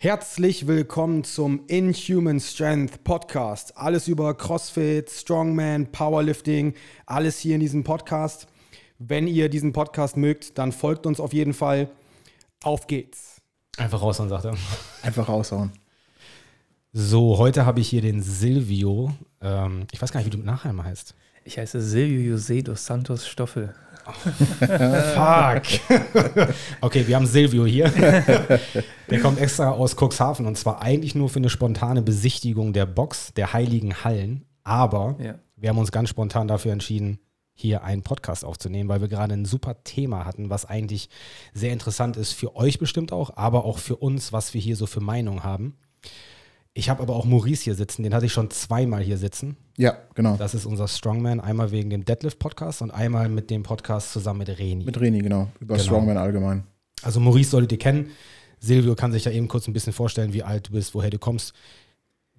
Herzlich willkommen zum Inhuman Strength Podcast. Alles über CrossFit, Strongman, Powerlifting, alles hier in diesem Podcast. Wenn ihr diesen Podcast mögt, dann folgt uns auf jeden Fall. Auf geht's. Einfach raushauen, sagt er. Einfach raushauen. So, heute habe ich hier den Silvio. Ähm, ich weiß gar nicht, wie du mit Nachnamen heißt. Ich heiße Silvio José dos Santos Stoffel. Fuck. okay, wir haben Silvio hier. Der kommt extra aus Cuxhaven und zwar eigentlich nur für eine spontane Besichtigung der Box der Heiligen Hallen. Aber Ja. wir haben uns ganz spontan dafür entschieden, hier einen Podcast aufzunehmen, weil wir gerade ein super Thema hatten, was eigentlich sehr interessant ist für euch bestimmt auch, aber auch für uns, was wir hier so für Meinung haben. Ich habe aber auch Maurice hier sitzen, den hatte ich schon zweimal hier sitzen. Ja, genau. Das ist unser Strongman, einmal wegen dem Deadlift-Podcast und einmal mit dem Podcast zusammen mit Reni. Mit Reni, genau. Über Genau. Strongman allgemein. Also Maurice solltet ihr kennen. Silvio kann sich ja eben kurz ein bisschen vorstellen, wie alt du bist, woher du kommst.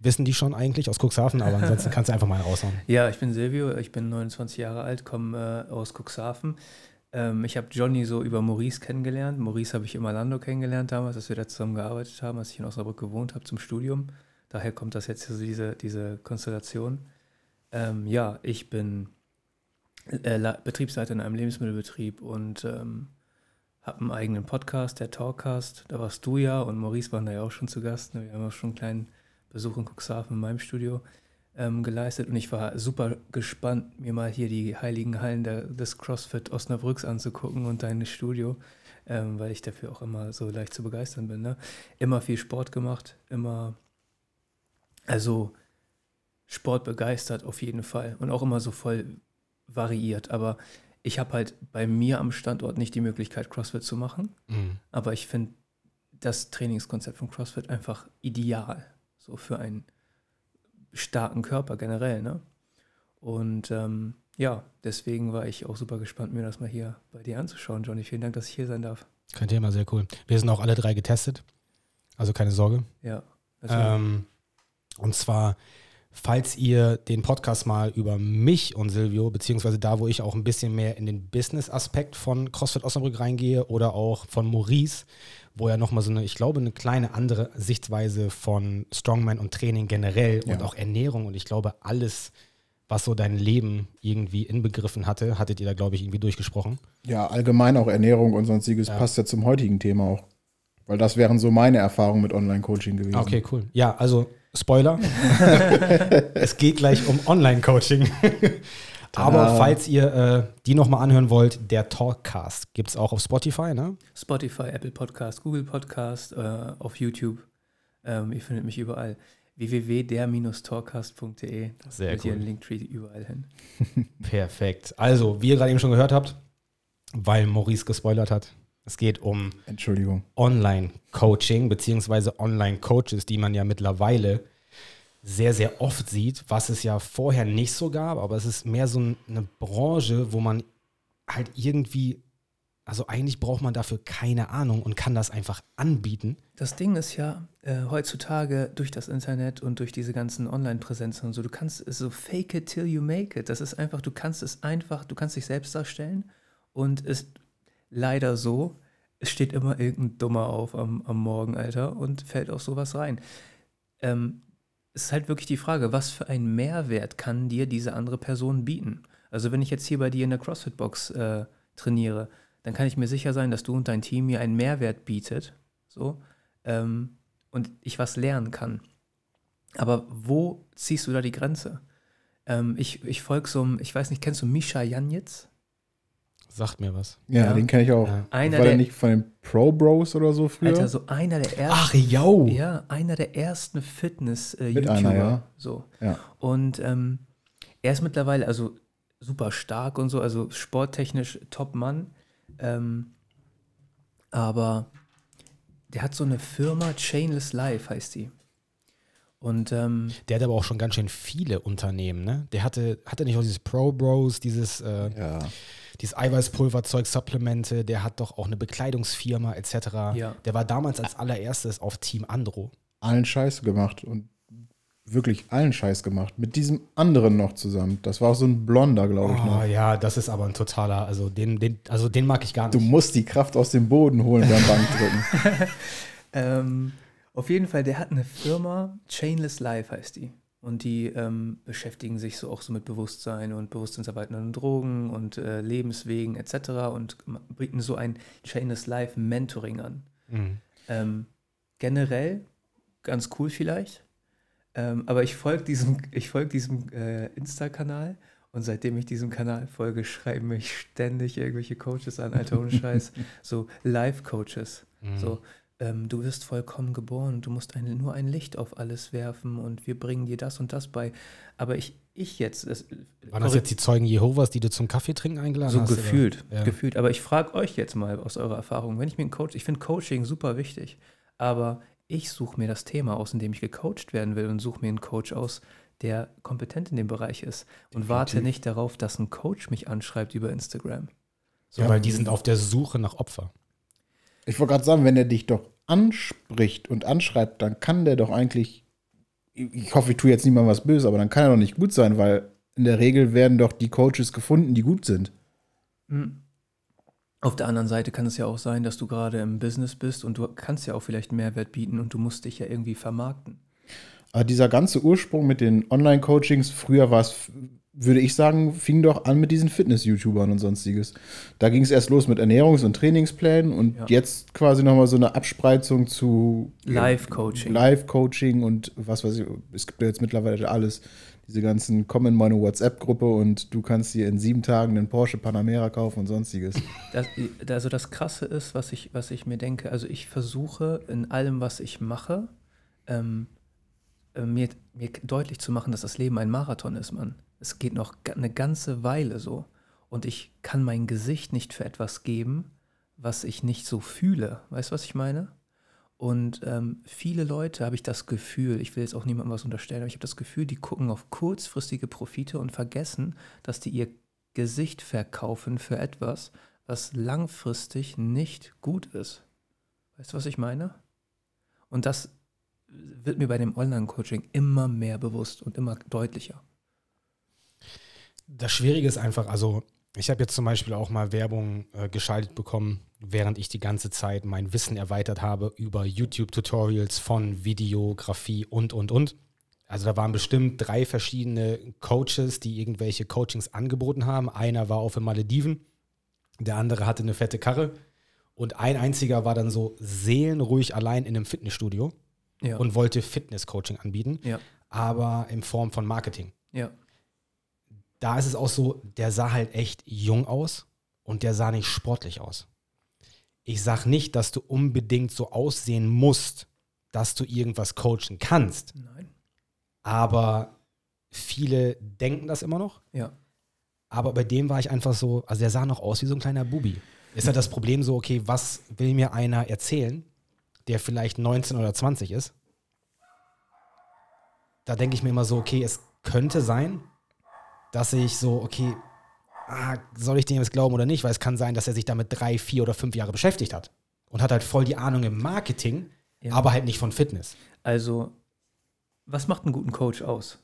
Wissen die schon eigentlich aus Cuxhaven, aber ansonsten kannst du einfach mal raushauen. Ja, ich bin Silvio, ich bin 29 Jahre alt, komme äh, aus Cuxhaven. Ähm, ich habe Johnny so über Maurice kennengelernt. Maurice habe ich im Orlando kennengelernt damals, als wir da zusammen gearbeitet haben, als ich in Osnabrück gewohnt habe zum Studium. Daher kommt das jetzt so diese, diese Konstellation. Ähm, ja, ich bin äh, Betriebsleiter in einem Lebensmittelbetrieb und ähm, habe einen eigenen Podcast, der Talkcast. Da warst du ja und Maurice waren da ja auch schon zu Gast. ne? Wir haben auch schon einen kleinen Besuch in Cuxhaven in meinem Studio ähm, geleistet und ich war super gespannt, mir mal hier die heiligen Hallen der, des CrossFit Osnabrücks anzugucken und dein Studio, ähm, weil ich dafür auch immer so leicht zu begeistern bin. Ne? Immer viel Sport gemacht, immer, also Sport begeistert auf jeden Fall und auch immer so voll variiert. Aber ich habe halt bei mir am Standort nicht die Möglichkeit, CrossFit zu machen. Mhm. Aber ich finde das Trainingskonzept von CrossFit einfach ideal. So für einen starken Körper generell, ne? Und ähm, ja, deswegen war ich auch super gespannt, mir das mal hier bei dir anzuschauen, Johnny. Vielen Dank, dass ich hier sein darf. Kein Thema, sehr cool. Wir sind auch alle drei getestet. Also keine Sorge. Ja. Ähm, und zwar, falls ihr den Podcast mal über mich und Silvio, beziehungsweise da, wo ich auch ein bisschen mehr in den Business-Aspekt von CrossFit Osnabrück reingehe oder auch von Maurice, wo er nochmal so eine, ich glaube, eine kleine andere Sichtweise von Strongman und Training generell und Ja. auch Ernährung und ich glaube, alles, was so dein Leben irgendwie inbegriffen hatte, hattet ihr da, glaube ich, irgendwie durchgesprochen. Ja, allgemein auch Ernährung und sonstiges Ja. passt ja zum heutigen Thema auch. Weil das wären so meine Erfahrungen mit Online-Coaching gewesen. Okay, cool. Ja, also Spoiler. es geht gleich um Online-Coaching. Aber falls ihr äh, die nochmal anhören wollt, der Talkcast gibt es auch auf Spotify, ne? Spotify, Apple Podcast, Google Podcast, äh, auf YouTube. Ähm, ihr findet mich überall. www.der-talkcast.de. Da Sehr findet ihr cool. einen Linktree überall hin. Perfekt. Also, wie ihr gerade eben schon gehört habt, weil Maurice gespoilert hat, es geht um Entschuldigung. Online-Coaching beziehungsweise Online-Coaches, die man ja mittlerweile sehr, sehr oft sieht, was es ja vorher nicht so gab, aber es ist mehr so ein- eine Branche, wo man halt irgendwie, also eigentlich braucht man dafür keine Ahnung und kann das einfach anbieten. Das Ding ist ja äh, heutzutage durch das Internet und durch diese ganzen Online-Präsenzen und so, du kannst es so fake it till you make it. Das ist einfach, du kannst es einfach, du kannst dich selbst darstellen und es leider so, es steht immer irgendein Dummer auf am, am Morgen, Alter, und fällt auf sowas rein. Ähm, es ist halt wirklich die Frage, was für einen Mehrwert kann dir diese andere Person bieten? Also wenn ich jetzt hier bei dir in der CrossFit-Box äh, trainiere, dann kann ich mir sicher sein, dass du und dein Team mir einen Mehrwert bietet, so, ähm, und ich was lernen kann. Aber wo ziehst du da die Grenze? Ähm, ich ich folge so einem, ich weiß nicht, kennst du Misha Janitz? Sagt mir was. Ja, Ja. den kenne ich auch. Ja. Einer War der der, nicht von den Pro Bros oder so früher? Alter, so einer der ersten. Ach, yo! Ja, einer der ersten Fitness-YouTuber. einer, ja. So. Ja. Und ähm, er ist mittlerweile also super stark und so, also sporttechnisch Top-Mann. Ähm, aber der hat so eine Firma, Chainless Life heißt die. Und ähm, Der hat aber auch schon ganz schön viele Unternehmen, ne? Der hatte, hatte nicht auch dieses Pro Bros, dieses, äh, ja. Dieses Eiweißpulverzeug, Supplemente, der hat doch auch eine Bekleidungsfirma etc. Ja. Der war damals als allererstes auf Team Andro. Allen Scheiß gemacht und wirklich allen Scheiß gemacht. Mit diesem anderen noch zusammen. Das war auch so ein Blonder, glaube ich. Oh noch. ja, das ist aber ein totaler, also den, den, also den mag ich gar Du nicht. musst die Kraft aus dem Boden holen beim Bankdrücken. ähm, Auf jeden Fall, der hat eine Firma, Chainless Life heißt die. Und die ähm, beschäftigen sich so auch so mit Bewusstsein und bewusstseinserweiternden Drogen und äh, Lebenswegen etc. und bieten so ein Chainless Life Mentoring an. Mhm. Ähm, generell ganz cool vielleicht. Ähm, aber ich folge diesem, ich folg diesem äh, Insta-Kanal und seitdem ich diesem Kanal folge, schreiben mich ständig irgendwelche Coaches an, Alter, ohne Scheiß. so Live-Coaches. Mhm. So, ähm, du wirst vollkommen geboren und du musst ein, nur ein Licht auf alles werfen und wir bringen dir das und das bei. Aber ich, ich jetzt, das, Waren das jetzt die Zeugen Jehovas, die du zum Kaffee trinken eingeladen so hast? oder? gefühlt, Ja. gefühlt. Aber ich frage euch jetzt mal aus eurer Erfahrung, wenn ich mir einen Coach, ich finde Coaching super wichtig, aber ich suche mir das Thema aus, in dem ich gecoacht werden will und suche mir einen Coach aus, der kompetent in dem Bereich ist und warte nicht darauf, dass ein Coach mich anschreibt über Instagram. Ja, weil die sind auf der Suche nach Opfer. Ich wollte gerade sagen, wenn er dich doch anspricht und anschreibt, dann kann der doch eigentlich, ich hoffe, ich tue jetzt niemandem was Böses, aber dann kann er doch nicht gut sein, weil in der Regel werden doch die Coaches gefunden, die gut sind. Mhm. Auf der anderen Seite kann es ja auch sein, dass du gerade im Business bist und du kannst ja auch vielleicht Mehrwert bieten und du musst dich ja irgendwie vermarkten. Aber dieser ganze Ursprung mit den Online-Coachings, früher war es, würde ich sagen, fing doch an mit diesen Fitness-YouTubern und sonstiges. Da ging es erst los mit Ernährungs- und Trainingsplänen und Ja. jetzt quasi nochmal so eine Abspreizung zu Live-Coaching. Live-Coaching und was weiß ich, es gibt ja jetzt mittlerweile alles. Diese ganzen, komm in meine WhatsApp-Gruppe und du kannst dir in sieben Tagen einen Porsche Panamera kaufen und sonstiges. Das, also das Krasse ist, was ich, was ich mir denke, also ich versuche in allem, was ich mache, ähm, äh, mir, mir deutlich zu machen, dass das Leben ein Marathon ist, Mann. Es geht noch eine ganze Weile so. Und ich kann mein Gesicht nicht für etwas geben, was ich nicht so fühle. Weißt du, was ich meine? Und ähm, viele Leute habe ich das Gefühl, ich will jetzt auch niemandem was unterstellen, aber ich habe das Gefühl, die gucken auf kurzfristige Profite und vergessen, dass die ihr Gesicht verkaufen für etwas, was langfristig nicht gut ist. Weißt du, was ich meine? Und das wird mir bei dem Online-Coaching immer mehr bewusst und immer deutlicher. Das Schwierige ist einfach, also ich habe jetzt zum Beispiel auch mal Werbung äh, geschaltet bekommen, während ich die ganze Zeit mein Wissen erweitert habe über YouTube-Tutorials von Videografie und, und, und. Also da waren bestimmt drei verschiedene Coaches, die irgendwelche Coachings angeboten haben. Einer war auf den Malediven, der andere hatte eine fette Karre und ein einziger war dann so seelenruhig allein in einem Fitnessstudio Ja. und wollte Fitness-Coaching anbieten, ja, aber in Form von Marketing ja, da ist es auch so, der sah halt echt jung aus und der sah nicht sportlich aus. Ich sag nicht, dass du unbedingt so aussehen musst, dass du irgendwas coachen kannst, nein, aber viele denken das immer noch. ja. Aber bei dem war ich einfach so, also der sah noch aus wie so ein kleiner Bubi. Ist halt das Problem so, okay, was will mir einer erzählen, der vielleicht 19 oder 20 ist? Da denke ich mir immer so, okay, es könnte sein, dass ich so, okay, ah, soll ich dem jetzt glauben oder nicht? Weil es kann sein, dass er sich damit drei, vier oder fünf Jahre beschäftigt hat und hat halt voll die Ahnung im Marketing, Ja. aber halt nicht von Fitness. Also, was macht einen guten Coach aus?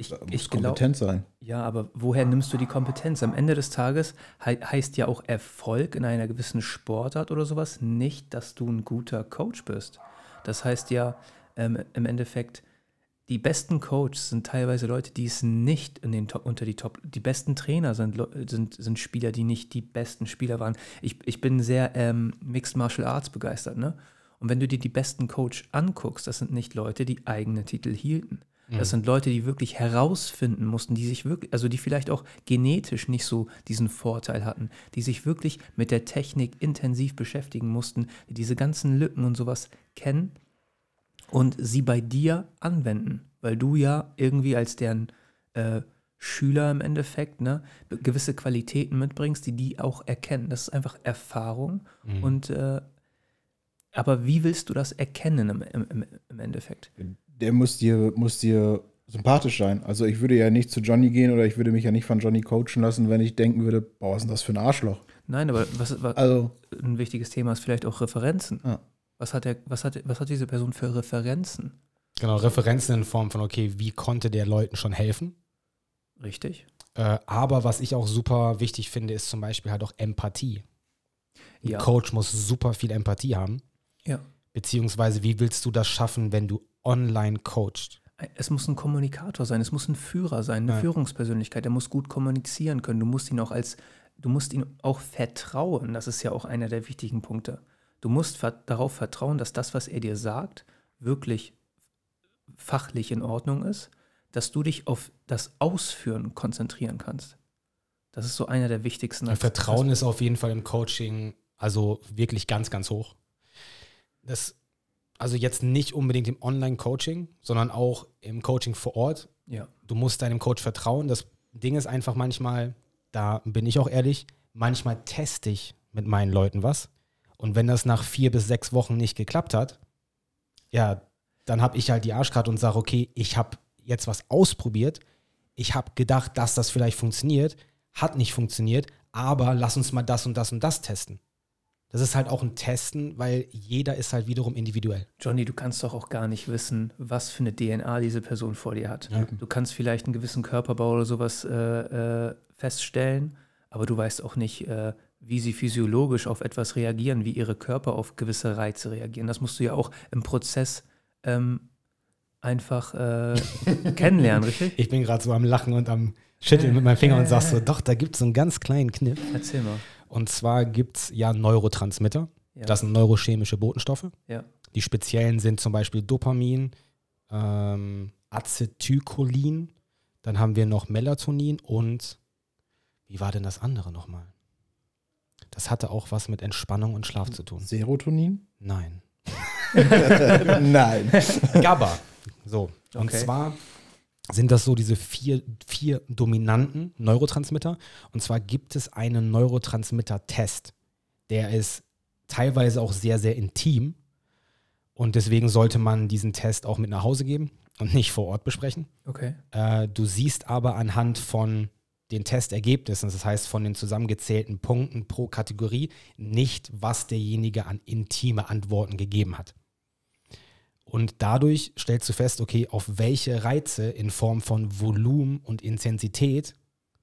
Ich, Muss ich kompetent sein. ja, aber woher nimmst du die Kompetenz? Am Ende des Tages hei heißt ja auch Erfolg in einer gewissen Sportart oder sowas nicht, dass du ein guter Coach bist. Das heißt ja ähm, im Endeffekt, die besten Coaches sind teilweise Leute, die es nicht in den Top, unter die Top. Die besten Trainer sind, sind, sind Spieler, die nicht die besten Spieler waren. Ich, ich bin sehr ähm, Mixed Martial Arts begeistert, ne? Und wenn du dir die besten Coach anguckst, das sind nicht Leute, die eigene Titel hielten. Das sind Leute, die wirklich herausfinden mussten, die sich wirklich, also die vielleicht auch genetisch nicht so diesen Vorteil hatten, die sich wirklich mit der Technik intensiv beschäftigen mussten, die diese ganzen Lücken und sowas kennen und sie bei dir anwenden, weil du ja irgendwie als deren äh, Schüler im Endeffekt ne, gewisse Qualitäten mitbringst, die die auch erkennen. Das ist einfach Erfahrung und äh, aber wie willst du das erkennen im, im, im- im Endeffekt? Der muss dir, muss dir sympathisch sein. Also ich würde ja nicht zu Johnny gehen oder ich würde mich ja nicht von Johnny coachen lassen, wenn ich denken würde, boah, was ist denn das für ein Arschloch? Nein, aber was, was Also, ein wichtiges Thema ist vielleicht auch Referenzen. Ja. Was, hat der, was, hat, was hat diese Person für Referenzen? Genau, Referenzen in Form von, okay, wie konnte der Leuten schon helfen? Richtig? Äh, aber was ich auch super wichtig finde, ist zum Beispiel halt auch Empathie. Ein Ja. Coach muss super viel Empathie haben, Ja. Beziehungsweise wie willst du das schaffen, wenn du online coachst? Es muss ein Kommunikator sein, es muss ein Führer sein, eine Ja. Führungspersönlichkeit, der muss gut kommunizieren können. Du musst ihn auch als, du musst ihm auch vertrauen. Das ist ja auch einer der wichtigen Punkte. Du musst darauf vertrauen, dass das, was er dir sagt, wirklich fachlich in Ordnung ist, dass du dich auf das Ausführen konzentrieren kannst. Das ist so einer der wichtigsten. Vertrauen ist auf jeden Fall im Coaching also wirklich ganz, ganz hoch. Das, also jetzt nicht unbedingt im Online-Coaching, sondern auch im Coaching vor Ort. Ja. Du musst deinem Coach vertrauen. Das Ding ist einfach manchmal, da bin ich auch ehrlich, manchmal teste ich mit meinen Leuten was. Und wenn das nach vier bis sechs Wochen nicht geklappt hat, ja, dann habe ich halt die Arschkarte und sage, okay, ich habe jetzt was ausprobiert. Ich habe gedacht, dass das vielleicht funktioniert, hat nicht funktioniert, aber lass uns mal das und das und das testen. Das ist halt auch ein Testen, weil jeder ist halt wiederum individuell. Johnny, du kannst doch auch gar nicht wissen, was für eine DNA diese Person vor dir hat. Ja. Du kannst vielleicht einen gewissen Körperbau oder sowas äh, äh, feststellen, aber du weißt auch nicht, äh, wie sie physiologisch auf etwas reagieren, wie ihre Körper auf gewisse Reize reagieren. Das musst du ja auch im Prozess ähm, einfach äh, kennenlernen, richtig? Ich bin gerade so am Lachen und am Schütteln mit meinem Finger und sag so, doch, da gibt es so einen ganz kleinen Kniff. Erzähl mal. Und zwar gibt es ja Neurotransmitter. Ja. Das sind neurochemische Botenstoffe. Ja. Die speziellen sind zum Beispiel Dopamin, ähm, Acetylcholin, dann haben wir noch Melatonin und wie war denn das andere nochmal? Das hatte auch was mit Entspannung und Schlaf zu tun. Serotonin? Nein. Nein. GABA. So. Und Okay. zwar sind das so diese vier, vier dominanten Neurotransmitter. Und zwar gibt es einen Neurotransmitter-Test. Der ist teilweise auch sehr, sehr intim. Und deswegen sollte man diesen Test auch mit nach Hause geben und nicht vor Ort besprechen. Okay. Äh, du siehst aber anhand von den Testergebnissen, das heißt von den zusammengezählten Punkten pro Kategorie, nicht, was derjenige an intime Antworten gegeben hat. Und dadurch stellst du fest, okay, auf welche Reize in Form von Volumen und Intensität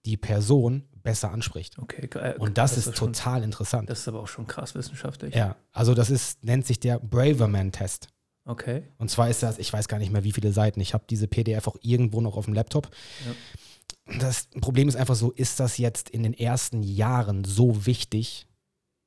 die Person besser anspricht. Okay. äh, Und das, ist schon, total interessant. Das ist aber auch schon krass wissenschaftlich. ja, also das ist, nennt sich der Braverman-Test. Okay. Und zwar ist das, ich weiß gar nicht mehr, wie viele Seiten. Ich habe diese PDF auch irgendwo noch auf dem Laptop. Das Problem ist einfach so, ist das jetzt in den ersten Jahren so wichtig,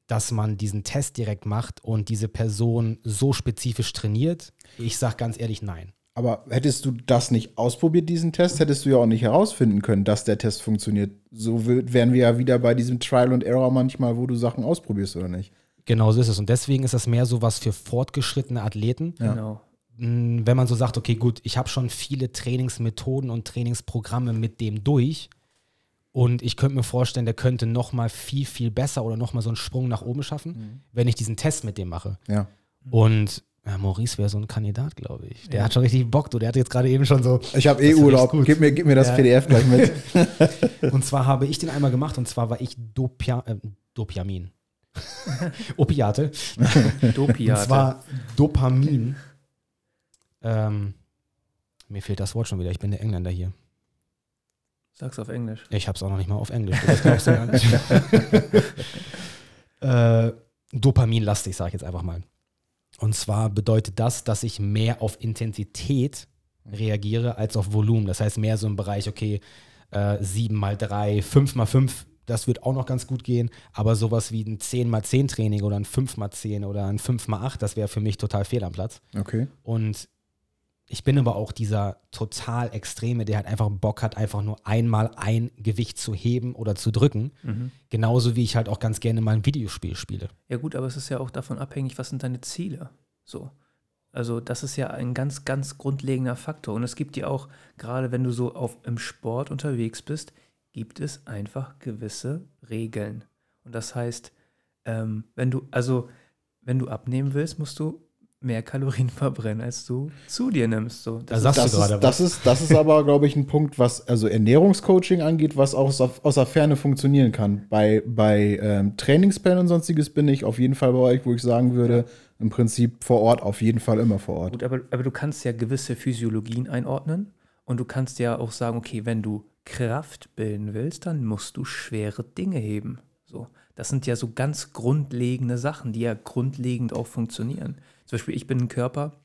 dass man diesen Test direkt macht und diese Person so spezifisch trainiert? Ich sage ganz ehrlich, nein. Aber hättest du das nicht ausprobiert, diesen Test, hättest du ja auch nicht herausfinden können, dass der Test funktioniert. So wär- wären wir ja wieder bei diesem Trial and Error manchmal, wo du Sachen ausprobierst oder nicht. Genau so ist es. Und deswegen ist das mehr so was für fortgeschrittene Athleten. Ja. Genau. Wenn man so sagt, okay, gut, ich habe schon viele Trainingsmethoden und Trainingsprogramme mit dem durch und ich könnte mir vorstellen, der könnte noch mal viel, viel besser oder noch mal so einen Sprung nach oben schaffen, wenn ich diesen Test mit dem mache. Ja. Und ja, Maurice wäre so ein Kandidat, glaube ich. Der Ja. hat schon richtig Bock, du. Der hat jetzt gerade eben schon so. Ich habe eh Urlaub. Gib mir, gib mir das Ja. PDF gleich mit. Und zwar habe ich den einmal gemacht und zwar war ich Dopia, äh, Dopiamin. Opiate. Dopiate. Und zwar Dopamin. Ähm, mir fehlt das Wort schon wieder. Ich bin der Engländer hier. Sag's auf Englisch. Ich habe es auch noch nicht mal auf Englisch. Das glaubst du gar nicht. äh, Dopaminlastig, sage ich jetzt einfach mal. Und zwar bedeutet das, dass ich mehr auf Intensität reagiere als auf Volumen. Das heißt, mehr so im Bereich, okay, äh, 7 mal 3, 5 mal 5, das wird auch noch ganz gut gehen. Aber sowas wie ein 10 mal 10 Training oder ein 5 mal 10 oder ein 5 mal 8, das wäre für mich total fehl am Platz. Okay. Und ich bin aber auch dieser total Extreme, der halt einfach Bock hat, einfach nur einmal ein Gewicht zu heben oder zu drücken. Mhm. Genauso wie ich halt auch ganz gerne mal ein Videospiel spiele. Ja gut, aber es ist ja auch davon abhängig, was sind deine Ziele. So. Also das ist ja ein ganz, ganz grundlegender Faktor. Und es gibt ja auch, gerade wenn du so auf, im Sport unterwegs bist, gibt es einfach gewisse Regeln. Und das heißt, ähm, wenn du, also wenn du abnehmen willst, musst du mehr Kalorien verbrennen, als du zu dir nimmst. So. Da Das sagst Das du gerade ist, das, ist, das ist aber, glaube ich, ein Punkt, was also Ernährungscoaching angeht, was auch aus, aus der Ferne funktionieren kann. Bei, bei ähm, Trainingsplänen und sonstiges bin ich auf jeden Fall bei euch, wo ich sagen würde, im Prinzip vor Ort, auf jeden Fall immer vor Ort. Gut, aber, aber du kannst ja gewisse Physiologien einordnen und du kannst ja auch sagen, okay, wenn du Kraft bilden willst, dann musst du schwere Dinge heben. So, das sind ja so ganz grundlegende Sachen, die ja grundlegend auch funktionieren. Zum Beispiel, ich bin ein Körper,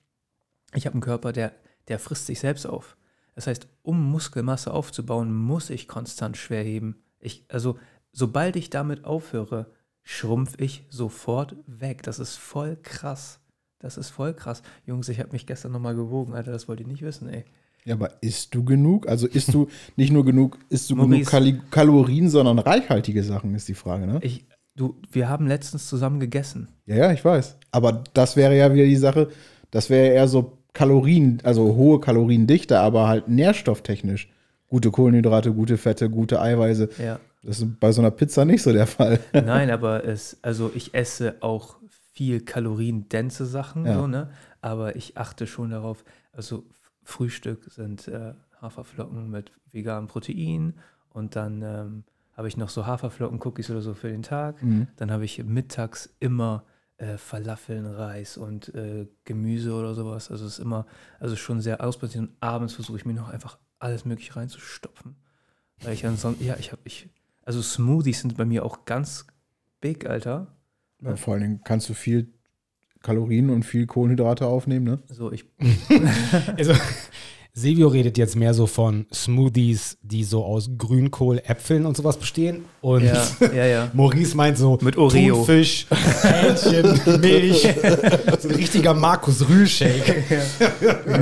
ich habe einen Körper, der, der frisst sich selbst auf. Das heißt, um Muskelmasse aufzubauen, muss ich konstant schwer heben. Ich, also, sobald ich damit aufhöre, schrumpf ich sofort weg. Das ist voll krass. Das ist voll krass. Jungs, ich habe mich gestern nochmal gewogen, Alter, das wollt ihr nicht wissen, ey. Ja, aber isst du genug? Also isst du nicht nur genug, isst du genug Maurice. Kali Kalorien, sondern reichhaltige Sachen, ist die Frage, ne? Ich, du, wir haben letztens zusammen gegessen. Ja, ja, ich weiß. Aber das wäre ja wieder die Sache, das wäre eher so Kalorien, also hohe Kaloriendichte, aber halt nährstofftechnisch. Gute Kohlenhydrate, gute Fette, gute Eiweiße. Ja. Das ist bei so einer Pizza nicht so der Fall. Nein, aber es, also ich esse auch viel kaloriendense Sachen, Ja. so, ne? Aber ich achte schon darauf, also Frühstück sind äh, Haferflocken mit veganem Protein und dann ähm, habe ich noch so Haferflocken-Cookies oder so für den Tag. Dann habe ich mittags immer äh, Falafeln, Reis und äh, Gemüse oder sowas. Also es ist immer, also schon sehr ausbalanciert. Und abends versuche ich mir noch einfach alles mögliche reinzustopfen. Weil ich ansonsten, ja, ich habe, ich, also Smoothies sind bei mir auch ganz big, Alter. Ja, vor allen Dingen kannst du viel Kalorien und viel Kohlenhydrate aufnehmen, ne? So, ich, Also, Silvio redet jetzt mehr so von Smoothies, die so aus Grünkohl, Äpfeln und sowas bestehen. Und ja, ja, ja. Maurice meint so Mit Oreo. Thunfisch, Hähnchen, Milch. so ein richtiger Markus Rühl-Shake.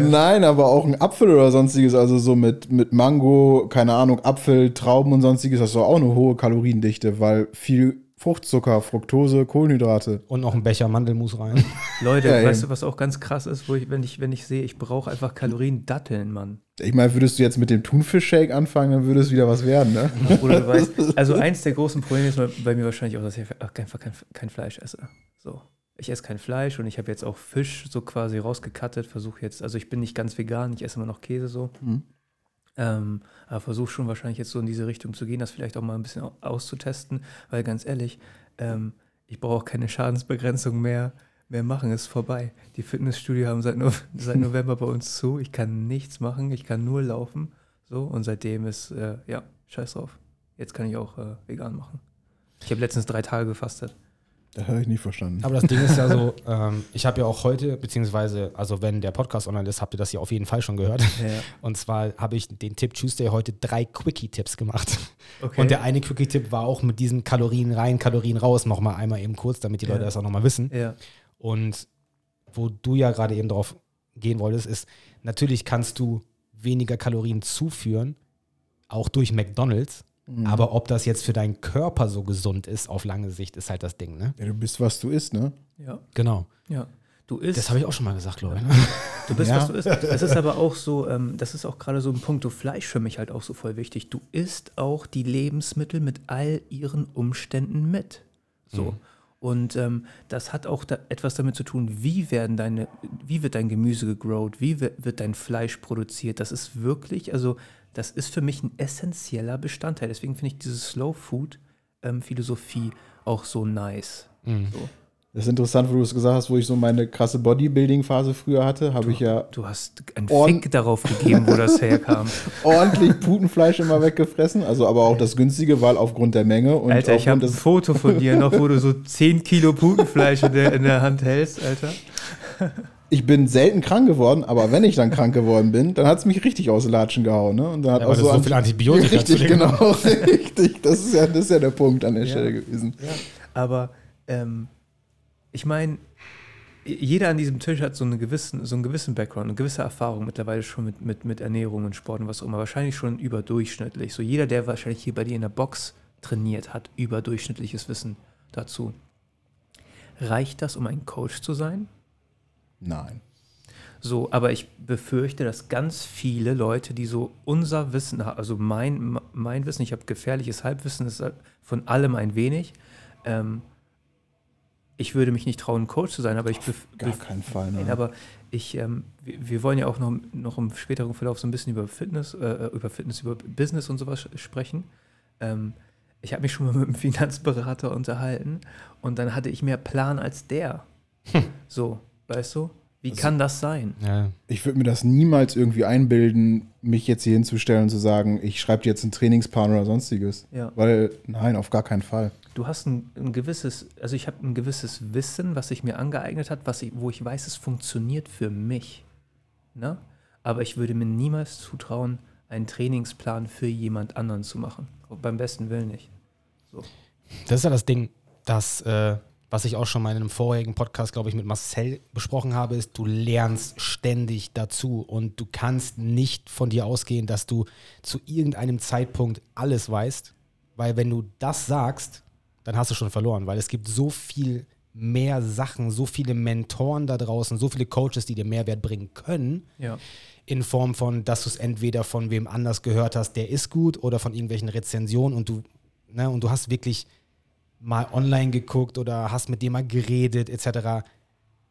Nein, aber auch ein Apfel oder sonstiges, also so mit, mit Mango, keine Ahnung, Apfel, Trauben und sonstiges, hast du auch eine hohe Kaloriendichte, weil viel Fruchtzucker, Fructose, Kohlenhydrate. Und noch ein Becher Mandelmus rein. Leute, Ja, weißt eben. du, was auch ganz krass ist, wo ich, wenn ich, wenn ich sehe, ich brauche einfach Kalorien, Datteln, Mann. Ich meine, würdest du jetzt mit dem Thunfischshake anfangen, dann würde es wieder was werden, ne? Oder du weißt, also eins der großen Probleme ist bei mir wahrscheinlich auch, dass ich einfach kein, kein Fleisch esse. So. Ich esse kein Fleisch und ich habe jetzt auch Fisch so quasi rausgekattet, versuche jetzt, also ich bin nicht ganz vegan, ich esse immer noch Käse so. Mhm. Ähm, aber versuche schon wahrscheinlich jetzt so in diese Richtung zu gehen, das vielleicht auch mal ein bisschen au- auszutesten, weil ganz ehrlich, ähm, ich brauche auch keine Schadensbegrenzung mehr, mehr machen, ist vorbei. Die Fitnessstudio haben seit, no seit November bei uns zu, ich kann nichts machen, ich kann nur laufen. So, und seitdem ist, äh, ja, scheiß drauf. Jetzt kann ich auch äh, vegan machen. Ich habe letztens drei Tage gefastet. Das habe ich nicht verstanden. Aber das Ding ist ja so, ähm, ich habe ja auch heute, beziehungsweise, also wenn der Podcast online ist, habt ihr das ja auf jeden Fall schon gehört. Ja. Und zwar habe ich den Tipp Tuesday heute drei Quickie-Tipps gemacht. Okay. Und der eine Quickie-Tipp war auch mit diesen Kalorien rein, Kalorien raus, nochmal einmal eben kurz, damit die Leute Ja. das auch nochmal wissen. Ja, Und wo du ja gerade eben drauf gehen wolltest, ist, natürlich kannst du weniger Kalorien zuführen, auch durch McDonalds. Mhm. Aber ob das jetzt für deinen Körper so gesund ist, auf lange Sicht, ist halt das Ding, ne? Ja, du bist, was du isst, ne? ja, Genau. ja. Du isst, Das habe ich auch schon mal gesagt, glaube ich. Ne? du bist, Ja. was du isst. Das ist aber auch so, ähm, das ist auch gerade so ein Punkt, du Fleisch für mich halt auch so voll wichtig. Du isst auch die Lebensmittel mit all ihren Umständen mit. So. Und ähm, das hat auch da etwas damit zu tun, wie werden deine, wie wird dein Gemüse gegrowt, wie wird dein Fleisch produziert. Das ist wirklich, also das ist für mich ein essentieller Bestandteil. Deswegen finde ich diese Slow Food ähm, Philosophie auch so nice. So. Das ist interessant, wo du es gesagt hast, wo ich so meine krasse Bodybuilding-Phase früher hatte, habe ich ja Du hast einen Fick darauf gegeben, wo das herkam. ordentlich Putenfleisch immer weggefressen. Also aber auch das günstige, weil aufgrund der Menge und Alter, ich habe ein Foto von dir noch, wo du so 10 Kilo Putenfleisch in der, in der Hand hältst, Alter. Ich bin selten krank geworden, aber wenn ich dann krank geworden bin, dann hat es mich richtig aus den Latschen gehauen. Ne? Und dann hat Ja, auch so an- viel Antibiotika Richtig, genau, richtig. Das ist, ja, das ist ja der Punkt an der Ja. Stelle gewesen. Aber ähm, ich meine, jeder an diesem Tisch hat so, eine gewissen, so einen gewissen Background, eine gewisse Erfahrung mittlerweile schon mit, mit, mit Ernährung und Sport und was auch immer. Wahrscheinlich schon überdurchschnittlich. So jeder, der wahrscheinlich hier bei dir in der Box trainiert, hat überdurchschnittliches Wissen dazu. Reicht das, um ein Coach zu sein? Nein. So, aber ich befürchte, dass ganz viele Leute, die so unser Wissen haben, also mein, mein Wissen, ich habe gefährliches Halbwissen, ist von allem ein wenig. Ähm, ich würde mich nicht trauen, Coach zu sein, aber ich bef Gar keinen Fall. Nein, Ne? aber ich, ähm, wir, wir wollen ja auch noch, noch im späteren Verlauf so ein bisschen über Fitness, äh, über Fitness, über Business und sowas sprechen. Ähm, ich habe mich schon mal mit einem Finanzberater unterhalten und dann hatte ich mehr Plan als der. So, weißt du? Wie kann das sein? Ja. Ich würde mir das niemals irgendwie einbilden, mich jetzt hier hinzustellen und zu sagen, ich schreibe dir jetzt einen Trainingsplan oder sonstiges. Ja. Weil, nein, auf gar keinen Fall. Du hast ein, ein gewisses, also ich habe ein gewisses Wissen, was sich mir angeeignet hat, was ich, wo ich weiß, es funktioniert für mich. Ne? Aber ich würde mir niemals zutrauen, einen Trainingsplan für jemand anderen zu machen. Beim besten Willen nicht. Das ist ja das Ding, dass, äh, was ich auch schon mal in einem vorherigen Podcast, glaube ich, mit Marcel besprochen habe, ist, du lernst ständig dazu und du kannst nicht von dir ausgehen, dass du zu irgendeinem Zeitpunkt alles weißt, weil wenn du das sagst, dann hast du schon verloren, weil es gibt so viel mehr Sachen, so viele Mentoren da draußen, so viele Coaches, die dir Mehrwert bringen können, Ja. in Form von, dass du es entweder von wem anders gehört hast, der ist gut, oder von irgendwelchen Rezensionen und du, ne, und du hast wirklich mal online geguckt oder hast mit dem mal geredet, etc.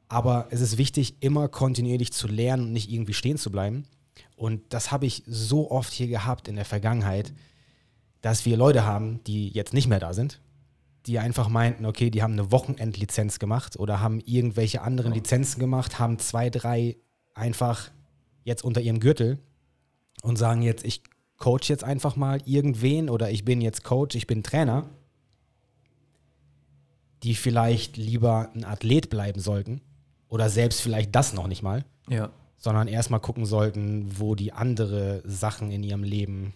Aber es ist wichtig, immer kontinuierlich zu lernen und nicht irgendwie stehen zu bleiben. Und das habe ich so oft hier gehabt in der Vergangenheit, dass wir Leute haben, die jetzt nicht mehr da sind, die einfach meinten, okay, die haben eine Wochenendlizenz gemacht oder haben irgendwelche anderen Lizenzen gemacht, haben zwei, drei einfach jetzt unter ihrem Gürtel und sagen jetzt, ich coach jetzt einfach mal irgendwen oder ich bin jetzt Coach, ich bin Trainer, die vielleicht lieber ein Athlet bleiben sollten oder selbst vielleicht das noch nicht mal, Ja. sondern erstmal gucken sollten, wo die andere Sachen in ihrem Leben